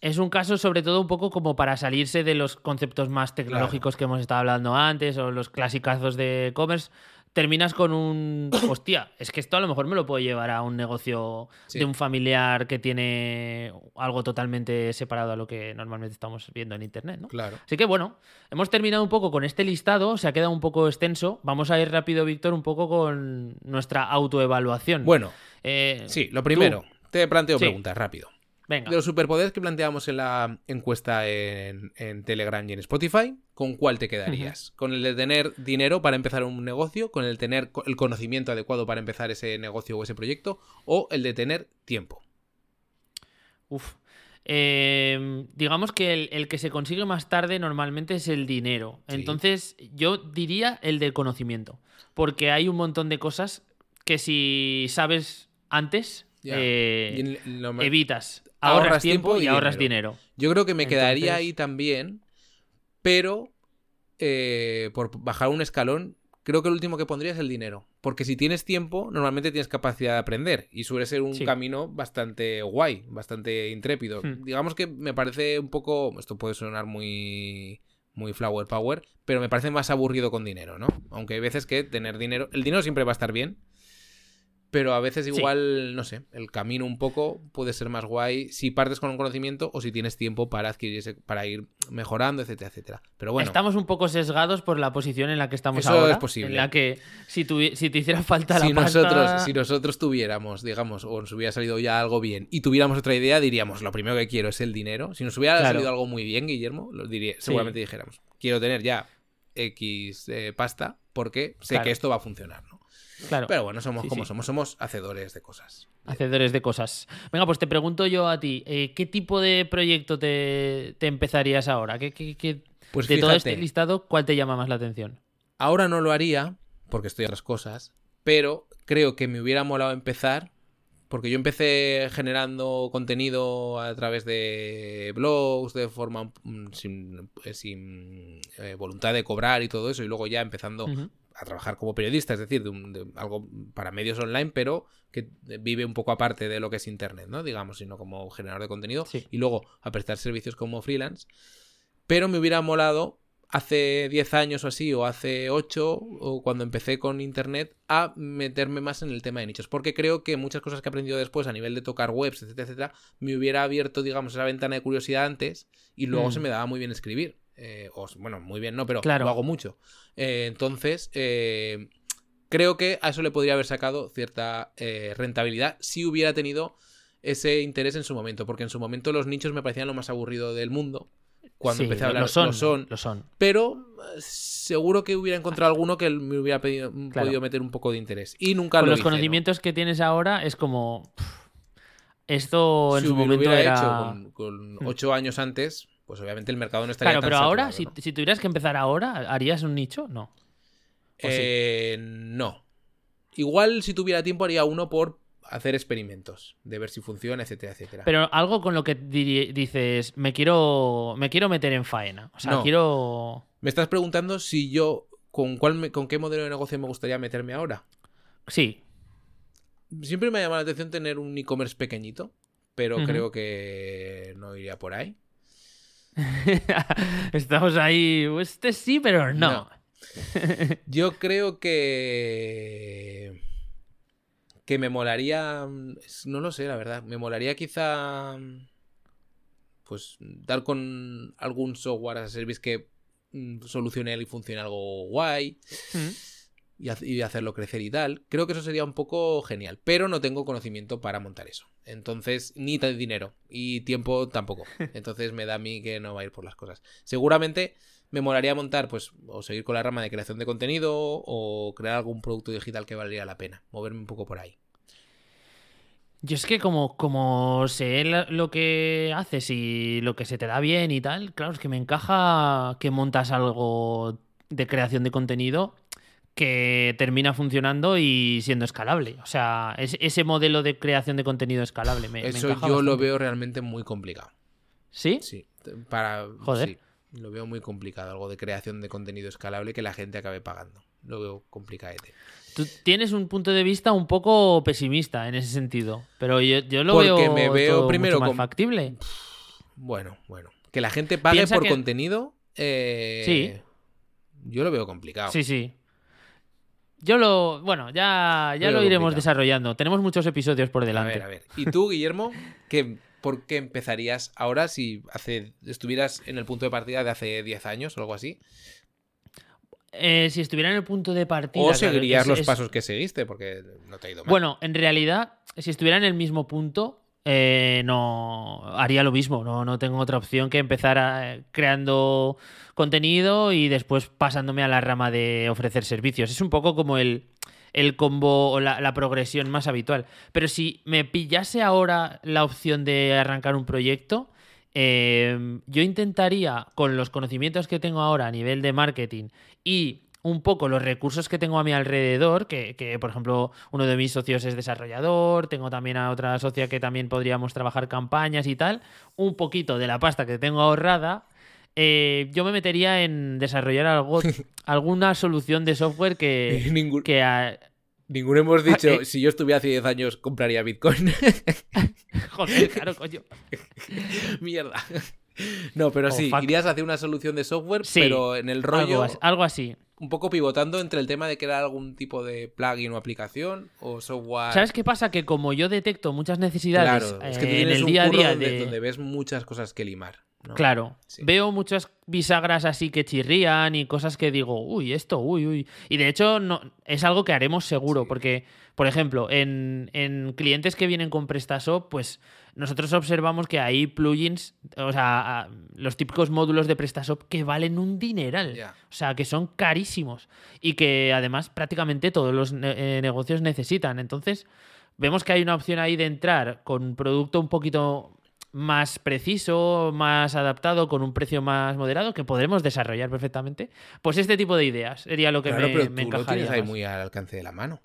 es un caso sobre todo un poco como para salirse de los conceptos más tecnológicos que hemos estado hablando antes o los clasicazos de e-commerce. Terminas con un. *coughs* Hostia, es que esto a lo mejor me lo puedo llevar a un negocio Sí. de un familiar que tiene algo totalmente separado a lo que normalmente estamos viendo en internet, ¿no? Claro. Así que bueno, hemos terminado un poco con este listado, se ha quedado un poco extenso. Vamos a ir rápido, Víctor, un poco con nuestra autoevaluación. Bueno, Eh, sí, lo primero, te planteo Sí. preguntas rápido. Venga. De los superpoderes que planteamos en la encuesta en, en Telegram y en Spotify, ¿con cuál te quedarías? ¿Con el de tener dinero para empezar un negocio? ¿Con el de tener el conocimiento adecuado para empezar ese negocio o ese proyecto? ¿O el de tener tiempo? Uf. Eh, digamos que el, el que se consigue más tarde normalmente es el dinero. Sí. Entonces, yo diría el del conocimiento. Porque hay un montón de cosas que si sabes antes, Eh, lo- evitas. ahorras Ahorras tiempo, tiempo y y ahorras dinero. Yo creo que me quedaría ahí también, pero eh, por bajar un escalón, creo que el último que pondría es el dinero. Porque si tienes tiempo, normalmente tienes capacidad de aprender y suele ser un Sí. camino bastante guay, bastante intrépido. Hmm. Digamos que me parece un poco, esto puede sonar muy muy flower power, pero me parece más aburrido con dinero, ¿no? Aunque hay veces que tener dinero, el dinero siempre va a estar bien, pero a veces igual, no sé, el camino un poco puede ser más guay si partes con un conocimiento o si tienes tiempo para adquirir ese, para ir mejorando, etcétera, etcétera. Pero bueno, Estamos un poco sesgados por la posición en la que estamos Eso ahora. es posible. En la que si, si te hiciera falta si la pasta... nosotros, si nosotros tuviéramos, digamos, o nos hubiera salido ya algo bien y tuviéramos otra idea, diríamos, lo primero que quiero es el dinero. Si nos hubiera Claro. salido algo muy bien, Guillermo, lo diría, seguramente dijéramos, quiero tener ya X eh, pasta porque sé Claro. que esto va a funcionar, ¿no? Claro. Pero bueno, somos Sí, como sí. somos, somos hacedores de cosas. Hacedores de cosas. Venga, pues te pregunto yo a ti, eh, ¿qué tipo de proyecto te, te empezarías ahora? ¿Qué, qué- qué- Pues de todo este listado, ¿cuál te llama más la atención? Ahora no lo haría, porque estoy en otras cosas, pero creo que me hubiera molado empezar, porque yo empecé generando contenido a través de blogs, de forma mm, sin, eh, sin, eh, voluntad de cobrar y todo eso, y luego ya empezando. A trabajar como periodista, es decir, de, un- de algo para medios online, pero que vive un poco aparte de lo que es Internet, ¿no? Digamos, sino como generador de contenido, Sí. y luego a prestar servicios como freelance. Pero me hubiera molado hace 10 años o así, o hace 8, o cuando empecé con Internet, a meterme más en el tema de nichos. Porque creo que muchas cosas que he aprendido después a nivel de tocar webs, etcétera, etcétera, me hubiera abierto, digamos, esa ventana de curiosidad antes y luego Mm. se me daba muy bien escribir. Eh, o, bueno, muy bien, no, pero Claro. lo hago mucho. Eh, entonces, eh, creo que a eso le podría haber sacado cierta rentabilidad si hubiera tenido ese interés en su momento, porque en su momento los nichos me parecían lo más aburrido del mundo. Cuando Sí, empecé a hablar, lo son, lo son, lo son. pero seguro que hubiera encontrado alguno que me hubiera pedido- Claro. podido meter un poco de interés. Y nunca Con lo los hice, ¿no? conocimientos que tienes ahora es como... pff, Esto en Si su lo momento hubiera era... hecho con, con Hmm. ocho años antes, pues obviamente el mercado no estaría Claro, tan pero ahora, saturado, si, ¿no? si tuvieras que empezar ahora, ¿harías un nicho? No. Eh, no. Igual si tuviera tiempo haría uno por hacer experimentos, de ver si funciona, etcétera, etcétera. Pero algo con lo que dices, me quiero, me quiero meter en faena. O sea, No. quiero... Me estás preguntando si yo con cuál me- con qué modelo de negocio me gustaría meterme ahora. Sí. Siempre me ha llamado la atención tener un e-commerce pequeñito, pero creo que no iría por ahí. *laughs* Estamos ahí. Este sí, pero no. No. Yo creo que. Que me molaría. No lo sé, la verdad. Me molaría quizá. Pues dar con algún software as a service que mm, solucione y funcione algo guay. Mm. Y, ha- y hacerlo crecer y tal. Creo que eso sería un poco genial. Pero no tengo conocimiento para montar eso. Entonces, ni dinero. Y tiempo tampoco. *laughs* Entonces me da a mí que no va a ir por las cosas. Seguramente me molaría montar, pues, o seguir con la rama de creación de contenido, o crear algún producto digital que valiera la pena. Moverme un poco por ahí. Yo es que como, como sé lo que haces y lo que se te da bien y tal, claro, es que me encaja que montas algo de creación de contenido que termina funcionando y siendo escalable. O sea, es- ese modelo de creación de contenido escalable. Me, eso yo lo veo realmente muy complicado. ¿Sí? Sí. Para. Joder. sí, lo veo muy complicado. Algo de creación de contenido escalable que la gente acabe pagando. Lo veo complicadete. Tú tienes un punto de vista un poco pesimista en ese sentido, pero yo, yo lo Porque veo, me veo todo primero mucho más con- factible. Bueno, bueno. Que la gente pague Piensa por que- contenido. eh, Sí. Yo lo veo complicado. Sí, sí. Yo lo. Bueno, ya, ya lo iremos complicado. desarrollando. Tenemos muchos episodios por A delante. ver, a ver. ¿Y tú, Guillermo? ¿qué, ¿Por qué empezarías ahora si hace, estuvieras en el punto de partida de hace 10 años o algo así? Eh, si estuviera en el punto de partida. ¿O claro, seguirías es- los es- pasos que seguiste? Porque no te ha ido mal. Bueno, en realidad, si estuviera en el mismo punto, eh, no haría lo mismo. No, no tengo otra opción que empezar a- creando contenido y después pasándome a la rama de ofrecer servicios. Es un poco como el, el combo o la, la progresión más habitual. Pero si me pillase ahora la opción de arrancar un proyecto, eh, yo intentaría, con los conocimientos que tengo ahora a nivel de marketing y un poco los recursos que tengo a mi alrededor, que, que, por ejemplo uno de mis socios es desarrollador, tengo también a otra socia que también podríamos trabajar campañas y tal, un poquito de la pasta que tengo ahorrada, eh, yo me metería en desarrollar algo, *laughs* alguna solución de software que... *laughs* Ningún- que a- Ninguno hemos dicho, eh. si yo estuviera hace 10 años, compraría Bitcoin. *laughs* Joder, claro, coño. Mierda. No, pero Oh, sí, fuck. irías hacia una solución de software, Sí, pero en el rollo Algo, as- algo así. un poco pivotando entre el tema de crear algún tipo de plugin o aplicación o software. ¿Sabes qué pasa? Que como yo detecto muchas necesidades Claro, es que tú eh, en tienes el un día a día donde, de... donde ves muchas cosas que limar. ¿no? Claro, Sí. veo muchas bisagras así que chirrían y cosas que digo, uy, esto, uy, uy. Y de hecho no, es algo que haremos seguro, Sí. porque, por ejemplo, en, en clientes que vienen con PrestaShop, pues nosotros observamos que hay plugins, o sea, los típicos módulos de PrestaShop que valen un dineral. O sea, que son carísimos y que además prácticamente todos los ne- eh, negocios necesitan. Entonces, vemos que hay una opción ahí de entrar con un producto un poquito más preciso, más adaptado, con un precio más moderado, que podremos desarrollar perfectamente. Pues este tipo de ideas sería lo que Claro, me, pero me tú lo encajaría tienes ahí más. muy al alcance de la mano.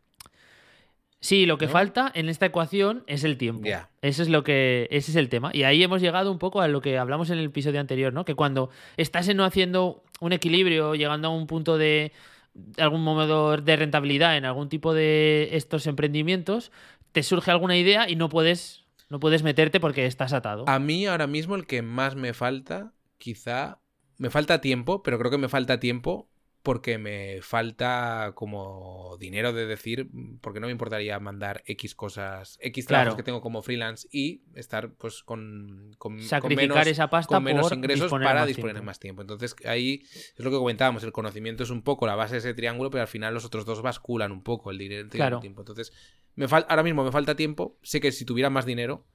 Sí, lo que ¿no? falta en esta ecuación es el tiempo. Ese es lo que, ese es el tema. Y ahí hemos llegado un poco a lo que hablamos en el episodio anterior, ¿no? Que cuando estás en no haciendo un equilibrio, llegando a un punto de, de algún modo de rentabilidad en algún tipo de estos emprendimientos, te surge alguna idea y no puedes, no puedes meterte porque estás atado. A mí ahora mismo el que más me falta, quizá, me falta tiempo, pero creo que me falta tiempo porque me falta como dinero de decir, porque no me importaría mandar X cosas, X trabajos Claro. que tengo como freelance y estar pues con, con, con Sacrificar menos, esa pasta con menos ingresos disponer para disponer tiempo. más tiempo. Entonces ahí es lo que comentábamos, el conocimiento es un poco la base de ese triángulo, pero al final los otros dos basculan un poco el dinero y Claro. el tiempo. Entonces, me ahora mismo me falta tiempo, sé que si tuviera más dinero,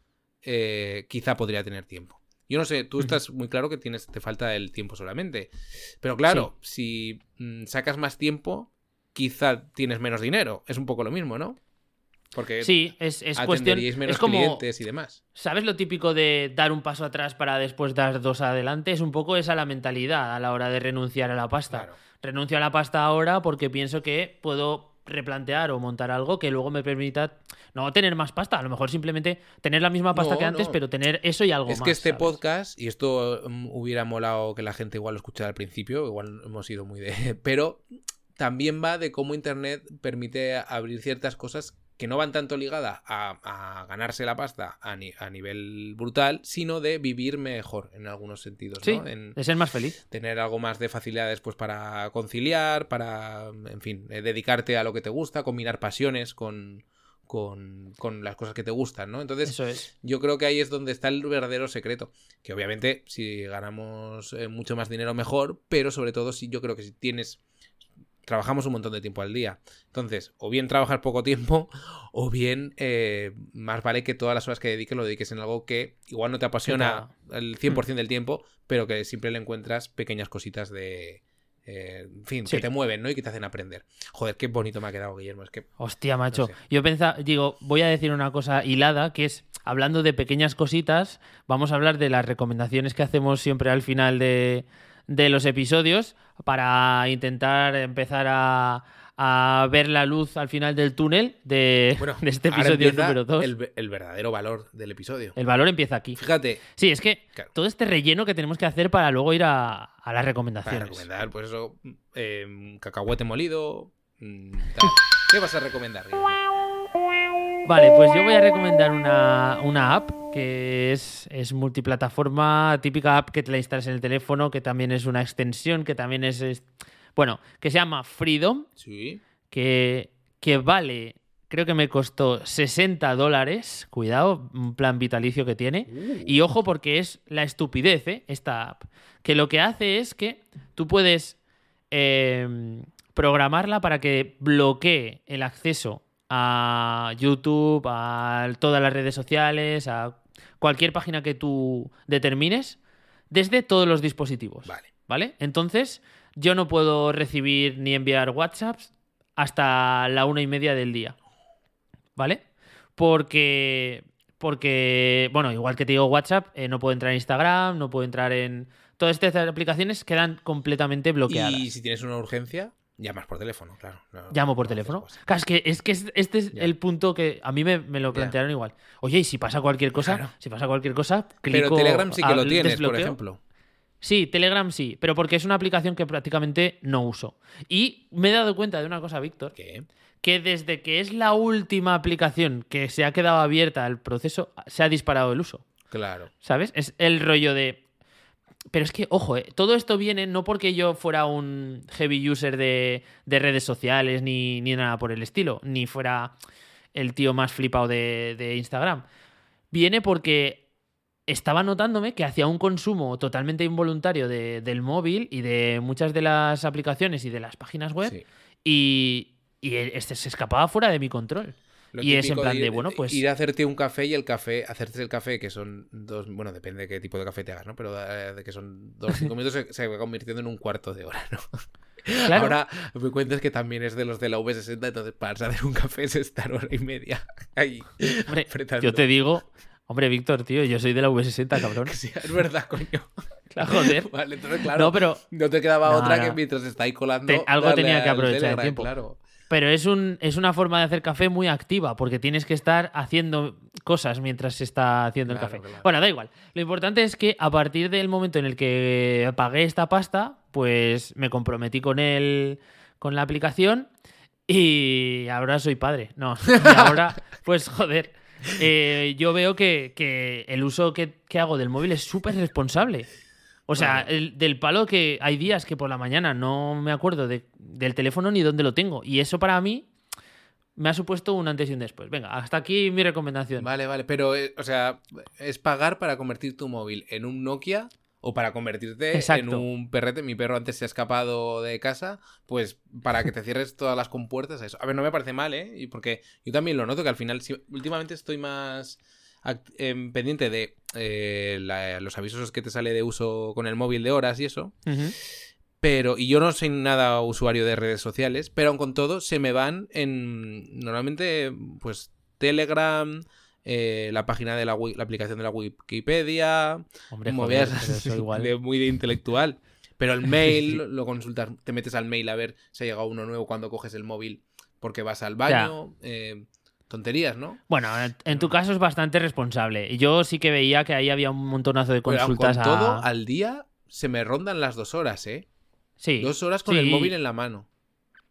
eh, quizá podría tener tiempo. Yo no sé, tú estás muy claro que tienes, te falta el tiempo solamente. Pero claro, si mm, sacas más tiempo, quizá tienes menos dinero. Es un poco lo mismo, ¿no? Porque Sí, es, es cuestión. menos Es como. clientes y demás. ¿Sabes lo típico de dar un paso atrás para después dar dos adelante? Es un poco esa la mentalidad a la hora de renunciar a la pasta. Claro. Renuncio a la pasta ahora porque pienso que puedo replantear o montar algo que luego me permita no tener más pasta, a lo mejor simplemente tener la misma pasta No, que antes, no. pero tener eso y algo Es más. que este ¿sabes? podcast, y esto mm, hubiera molado que la gente igual lo escuchara al principio, igual hemos ido muy de... *laughs* Pero también va de cómo Internet permite abrir ciertas cosas que no van tanto ligadas a, a ganarse la pasta a, ni- a nivel brutal, sino de vivir mejor en algunos sentidos, Sí, ¿no? En de ser más feliz. tener algo más de facilidades pues para conciliar, para, en fin, eh, dedicarte a lo que te gusta, combinar pasiones con, con, con las cosas que te gustan, ¿no? Entonces, Eso es. yo creo que ahí es donde está el verdadero secreto. Que obviamente si ganamos eh, mucho más dinero mejor, pero sobre todo si yo creo que si tienes... Trabajamos un montón de tiempo al día. Entonces, o bien trabajar poco tiempo, o bien eh, más vale que todas las horas que dediques lo dediques en algo que igual no te apasiona el 100% del tiempo, pero que siempre le encuentras pequeñas cositas de... eh, en fin, Sí. que te mueven, ¿no? Y que te hacen aprender. Joder, qué bonito me ha quedado, Guillermo. Es que... Hostia, macho. sé. Yo pensaba, digo, voy a decir una cosa hilada, que es, hablando de pequeñas cositas, vamos a hablar de las recomendaciones que hacemos siempre al final de, de los episodios para intentar empezar a, a ver la luz al final del túnel de, Bueno, *laughs* de este episodio número 2. El... El, el verdadero valor del episodio. valor empieza aquí. Fíjate, Sí, es que Claro. todo este relleno que tenemos que hacer para luego ir a, a las Para recomendaciones. recomendar, pues eso, eh, cacahuete molido. mm, tal. ¿Qué vas a recomendar? Guillermo? Vale, pues yo voy a recomendar una, una app que es, es, multiplataforma, típica app que te la instalas en el teléfono, que también es una extensión, que también es, es bueno, que se llama Freedom, Sí. que, que vale, creo que me costó 60 dólares, cuidado, un plan vitalicio que tiene. Uh. Y ojo porque es la estupidez, ¿eh? esta app. Que lo que hace es que tú puedes eh, programarla para que bloquee el acceso a YouTube, a todas las redes sociales, a cualquier página que tú determines, desde todos los dispositivos. Vale. ¿Vale? Entonces, yo no puedo recibir ni enviar WhatsApps hasta la una y media del día. ¿Vale? Porque. Porque. Bueno, igual que te digo WhatsApp, eh, no puedo entrar en Instagram, no puedo entrar en. Todas estas aplicaciones quedan completamente bloqueadas. Y si tienes una urgencia, llamas por teléfono, claro. No- Llamo por no teléfono. Claro, es que, es que es- este es el punto que a mí me, me lo plantearon igual. Oye, y si pasa cualquier cosa, Claro. si pasa cualquier cosa, Pero clico Telegram sí que lo tienes, por ejemplo. Sí, Telegram sí, pero porque es una aplicación que prácticamente no uso. Y me he dado cuenta de una cosa, Víctor, ¿Qué? que desde que es la última aplicación que se ha quedado abierta el proceso, se ha disparado el uso. Claro. ¿Sabes? Es el rollo de. Pero es que, ojo, eh, todo esto viene no porque yo fuera un heavy user de, de redes sociales ni, ni nada por el estilo, ni fuera el tío más flipado de, de Instagram. Viene porque estaba notándome que hacía un consumo totalmente involuntario de- del móvil y de muchas de las aplicaciones y de las páginas web Sí. y, y este se escapaba fuera de mi control. Lo Y es en plan ir- de, bueno, pues- Ir a hacerte un café y el café, hacerte el café, que son dos. Bueno, depende de qué tipo de café te hagas, ¿no? Pero eh, de que son dos cinco minutos, se, se va convirtiendo en un cuarto de hora, ¿no? Claro. Ahora me cuentas que también es de los de la V60, entonces para hacer un café es estar hora y media ahí. Hombre, yo te digo, hombre, Víctor, tío, yo soy de la V60, cabrón. *laughs* Sí, es verdad, coño. Claro, joder. Vale, entonces, claro. No, pero, No te quedaba No, otra no. que mientras estáis colando. Te- algo tenía que aprovechar el Telegram, tiempo. Claro. Pero es, un, es una forma de hacer café muy activa, porque tienes que estar haciendo cosas mientras se está haciendo el café. claro. Bueno, da igual. Lo importante es que a partir del momento en el que pagué esta pasta, pues me comprometí con él, con la aplicación, y ahora soy padre. No, y ahora, *laughs* pues joder. eh, yo veo que, que el uso que, que hago del móvil es súper responsable. O sea, Bueno. el- del palo que hay días que por la mañana no me acuerdo de- del teléfono ni dónde lo tengo. Y eso para mí me ha supuesto un antes y un después. Venga, hasta aquí mi recomendación. Vale, vale. Pero, eh, o sea, ¿es pagar para convertir tu móvil en un Nokia o para convertirte en un perrete? Mi perro antes se ha escapado de casa, pues para que te cierres todas las compuertas. Eso. A ver, no me parece mal, ¿eh? Y porque yo también lo noto que al final, sí, últimamente estoy más em, pendiente de eh, la- los avisos que te sale de uso con el móvil de horas y eso. Pero, y yo no soy nada usuario de redes sociales, pero aun con todo se me van en, normalmente, pues, Telegram, eh, la página de la, aplicación de la Wikipedia, Hombre, joder, *laughs* eso así igual. de muy de intelectual. Pero el mail *laughs* lo consultas, te metes al mail a ver si ha llegado uno nuevo cuando coges el móvil porque vas al baño. eh, tonterías, ¿no? Bueno, en- tu caso es bastante responsable. Yo sí que veía que ahí había un montonazo de Pero consultas con a- todo, al día se me rondan las dos horas, ¿eh? Sí. Dos horas con Sí. el móvil en la mano.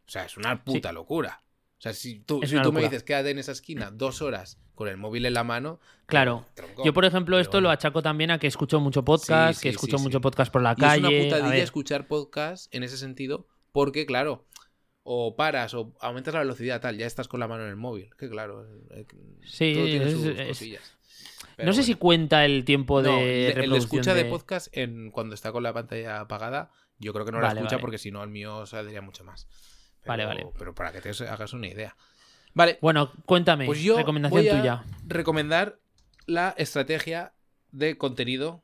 O sea, es una puta locura. O sea, si tú, Es si una tú me dices quédate en esa esquina dos horas con el móvil en la mano. Claro. tronco. Yo, por ejemplo, Pero esto lo achaco también a que escucho mucho podcast, Sí, que escucho mucho podcast por la Y es calle. una a putadilla ver. escuchar podcast en ese sentido, porque claro, o paras o aumentas la velocidad tal, ya estás con la mano en el móvil. Que claro, eh, Sí, todo tiene sus es- cosillas. No sé si cuenta el tiempo de No, el- el, escucha de... de- podcast en, cuando está con la pantalla apagada, yo creo que no Vale, la escucha vale. porque si no, el mío saldría mucho más. Pero, Vale, vale. Pero para que te hagas una idea. Vale, Bueno, cuéntame. Pues yo recomendación voy a tuya. recomendar la estrategia de contenido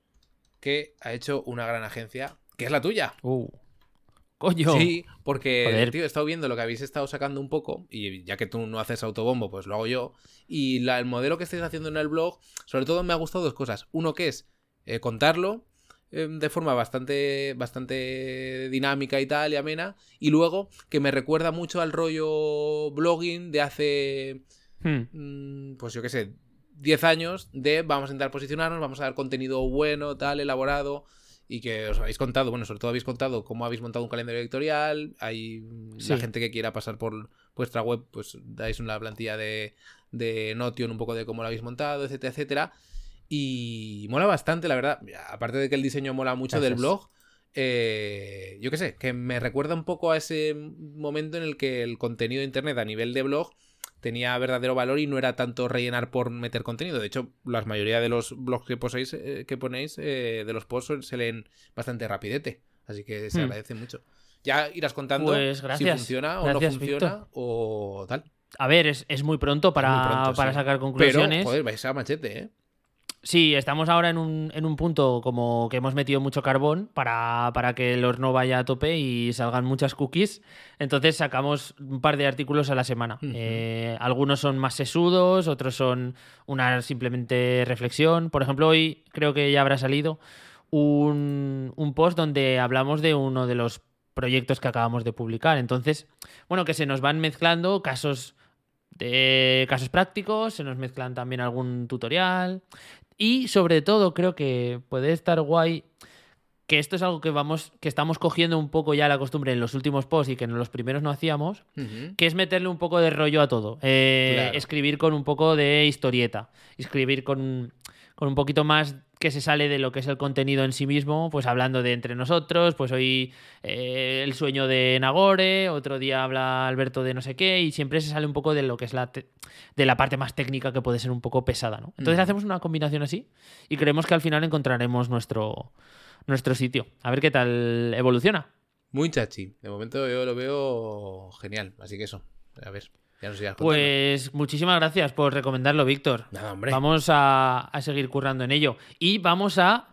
que ha hecho una gran agencia, que es la tuya. Uh. Coño. Sí, porque, Joder. tío, he estado viendo lo que habéis estado sacando un poco, y ya que tú no haces autobombo, pues lo hago yo. Y la- el modelo que estáis haciendo en el blog, sobre todo me ha gustado dos cosas. Uno que es eh, contarlo eh, de forma bastante, bastante dinámica y tal, y amena. Y luego que me recuerda mucho al rollo blogging de hace Hmm. mm, pues yo qué sé, 10 años de vamos a intentar posicionarnos, vamos a dar contenido bueno, tal, elaborado. Y que os habéis contado, bueno, sobre todo habéis contado cómo habéis montado un calendario editorial, hay la gente que quiera pasar por vuestra web, pues dais una plantilla de, de Notion, un poco de cómo lo habéis montado, etcétera, etcétera. Y mola bastante, la verdad. Aparte de que el diseño mola mucho del blog, eh, yo qué sé, que me recuerda un poco a ese momento en el que el contenido de Internet a nivel de blog tenía verdadero valor y no era tanto rellenar por meter contenido. De hecho, la mayoría de los blogs que, poséis, eh, que ponéis, eh, de los posts, se leen bastante rapidete. Así que se hmm. agradece mucho. Ya irás contando pues si funciona o no funciona o tal. A ver, es, muy pronto para, para sacar conclusiones. Pero, joder, vais a machete, ¿eh? Sí, estamos ahora en un, en un, punto como que hemos metido mucho carbón para, para, que el horno vaya a tope y salgan muchas cookies. Entonces sacamos un par de artículos a la semana. Eh, algunos son más sesudos, otros son una simplemente reflexión. Por ejemplo, hoy creo que ya habrá salido un, un post donde hablamos de uno de los proyectos que acabamos de publicar. Entonces, bueno, que se nos van mezclando casos de casos prácticos, se nos mezclan también algún tutorial, y sobre todo creo que puede estar guay que esto es algo que vamos, que estamos cogiendo un poco ya la costumbre en los últimos posts y que en los primeros no hacíamos, que es meterle un poco de rollo a todo. Eh, escribir con un poco de historieta. Escribir con, con un poquito más que se sale de lo que es el contenido en sí mismo, pues hablando de entre nosotros, pues hoy eh, el sueño de Nagore, otro día habla Alberto de no sé qué, y siempre se sale un poco de lo que es la, de la parte más técnica que puede ser un poco pesada, ¿no? Entonces hacemos una combinación así y creemos que al final encontraremos nuestro, nuestro sitio. A ver qué tal evoluciona. Muy chachi. De momento yo lo veo genial, así que eso. A ver pues muchísimas gracias por recomendarlo, Víctor. Vamos a, seguir currando en ello. Y vamos a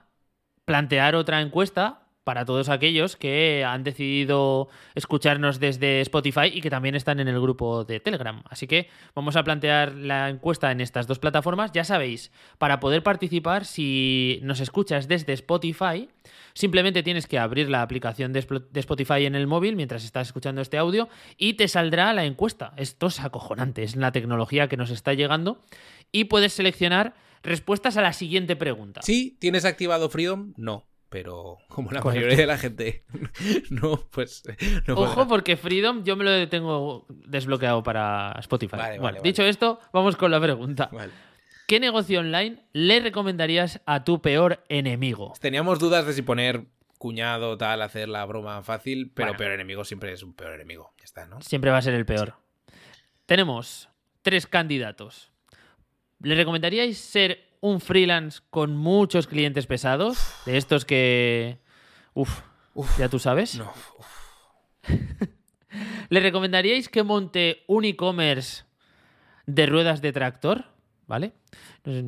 plantear otra encuesta para todos aquellos que han decidido escucharnos desde Spotify y que también están en el grupo de Telegram. Así que vamos a plantear la encuesta en estas dos plataformas. Ya sabéis, para poder participar, si nos escuchas desde Spotify, Simplemente tienes que abrir la aplicación de Spotify en el móvil mientras estás escuchando este audio y te saldrá la encuesta. Esto es acojonante, es la tecnología que nos está llegando y puedes seleccionar respuestas a la siguiente pregunta. ¿Sí? ¿Tienes activado Freedom? No pero como la mayoría de la gente *laughs* no, pues Ojo, porque Freedom yo me lo tengo desbloqueado para Spotify. dicho esto, vamos con la pregunta. ¿Qué negocio online le recomendarías a tu peor enemigo? Teníamos dudas de si poner cuñado, tal, hacer la broma fácil, pero peor enemigo siempre es un peor enemigo. Ya está, ¿no? Siempre va a ser el peor. Tenemos tres candidatos. ¿Le recomendaríais ser un freelance con muchos clientes pesados? De estos que. Uf, ya tú sabes. No. *laughs* ¿Le recomendaríais que monte un e-commerce de ruedas de tractor? ¿vale?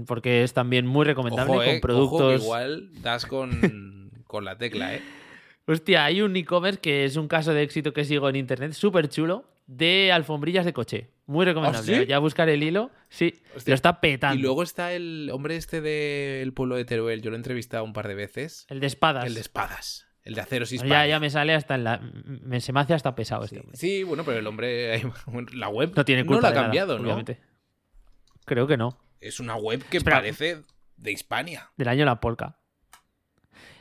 Porque es también muy recomendable con eh, productos. igual das con, con la tecla, ¿eh? Hostia, hay un e-commerce que es un caso de éxito que sigo en internet, súper chulo, de alfombrillas de coche. Muy recomendable. ¿Ah, ya buscar el hilo. Sí, lo está petando. Y luego está el hombre este del pueblo de Teruel. Yo lo he entrevistado un par de veces. El de espadas. El de espadas. El de aceros y Ya, ya me sale hasta en la. Me, se me hace hasta pesado sí, este. Sí, bueno, pero el hombre. *laughs* La web. No tiene culpa. No la ha cambiado, ¿no? Creo que no. Es una web que parece de Hispania. Del año La Polka.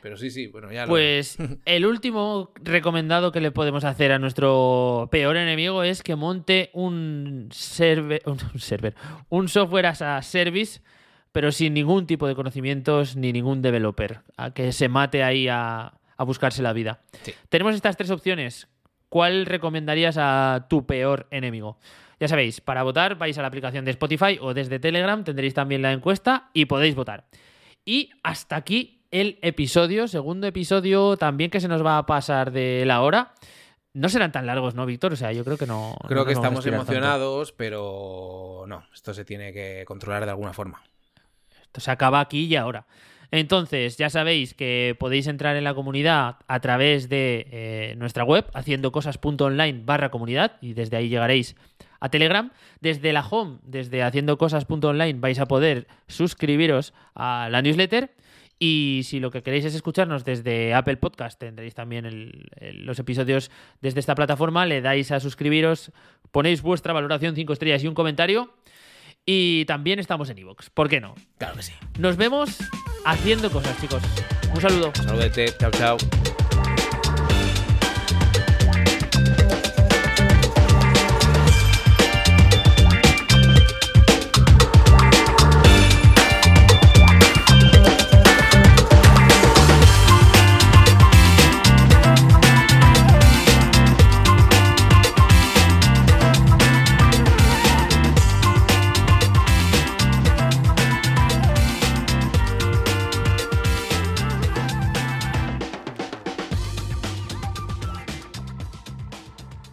Pero sí, sí, bueno, ya lo... Pues *laughs* el último recomendado que le podemos hacer a nuestro peor enemigo es que monte un server, *laughs* un, server, un software as a service, pero sin ningún tipo de conocimientos ni ningún developer, a que se mate ahí a, buscarse la vida. Tenemos estas tres opciones. ¿Cuál recomendarías a tu peor enemigo? Ya sabéis, para votar vais a la aplicación de Spotify o desde Telegram, tendréis también la encuesta y podéis votar. Y hasta aquí el episodio, segundo episodio también que se nos va a pasar de la hora. No serán tan largos, ¿no, Víctor? O sea, yo creo que no. Creo que estamos emocionados, pero no, esto se tiene que controlar de alguna forma. Esto se acaba aquí y ahora. Entonces, ya sabéis que podéis entrar en la comunidad a través de eh, nuestra web, haciendo cosas.online barra comunidad, y desde ahí llegaréis a Telegram. Desde la home, desde haciendo cosas.online, vais a poder suscribiros a la newsletter. Y si lo que queréis es escucharnos desde Apple Podcast, tendréis también los episodios desde esta plataforma. Le dais a suscribiros, ponéis vuestra valoración 5 estrellas y un comentario. Y también estamos en iVoox. ¿Por qué no? Claro que sí. Nos vemos haciendo cosas, chicos. Un saludo. Saludete, chao, chao.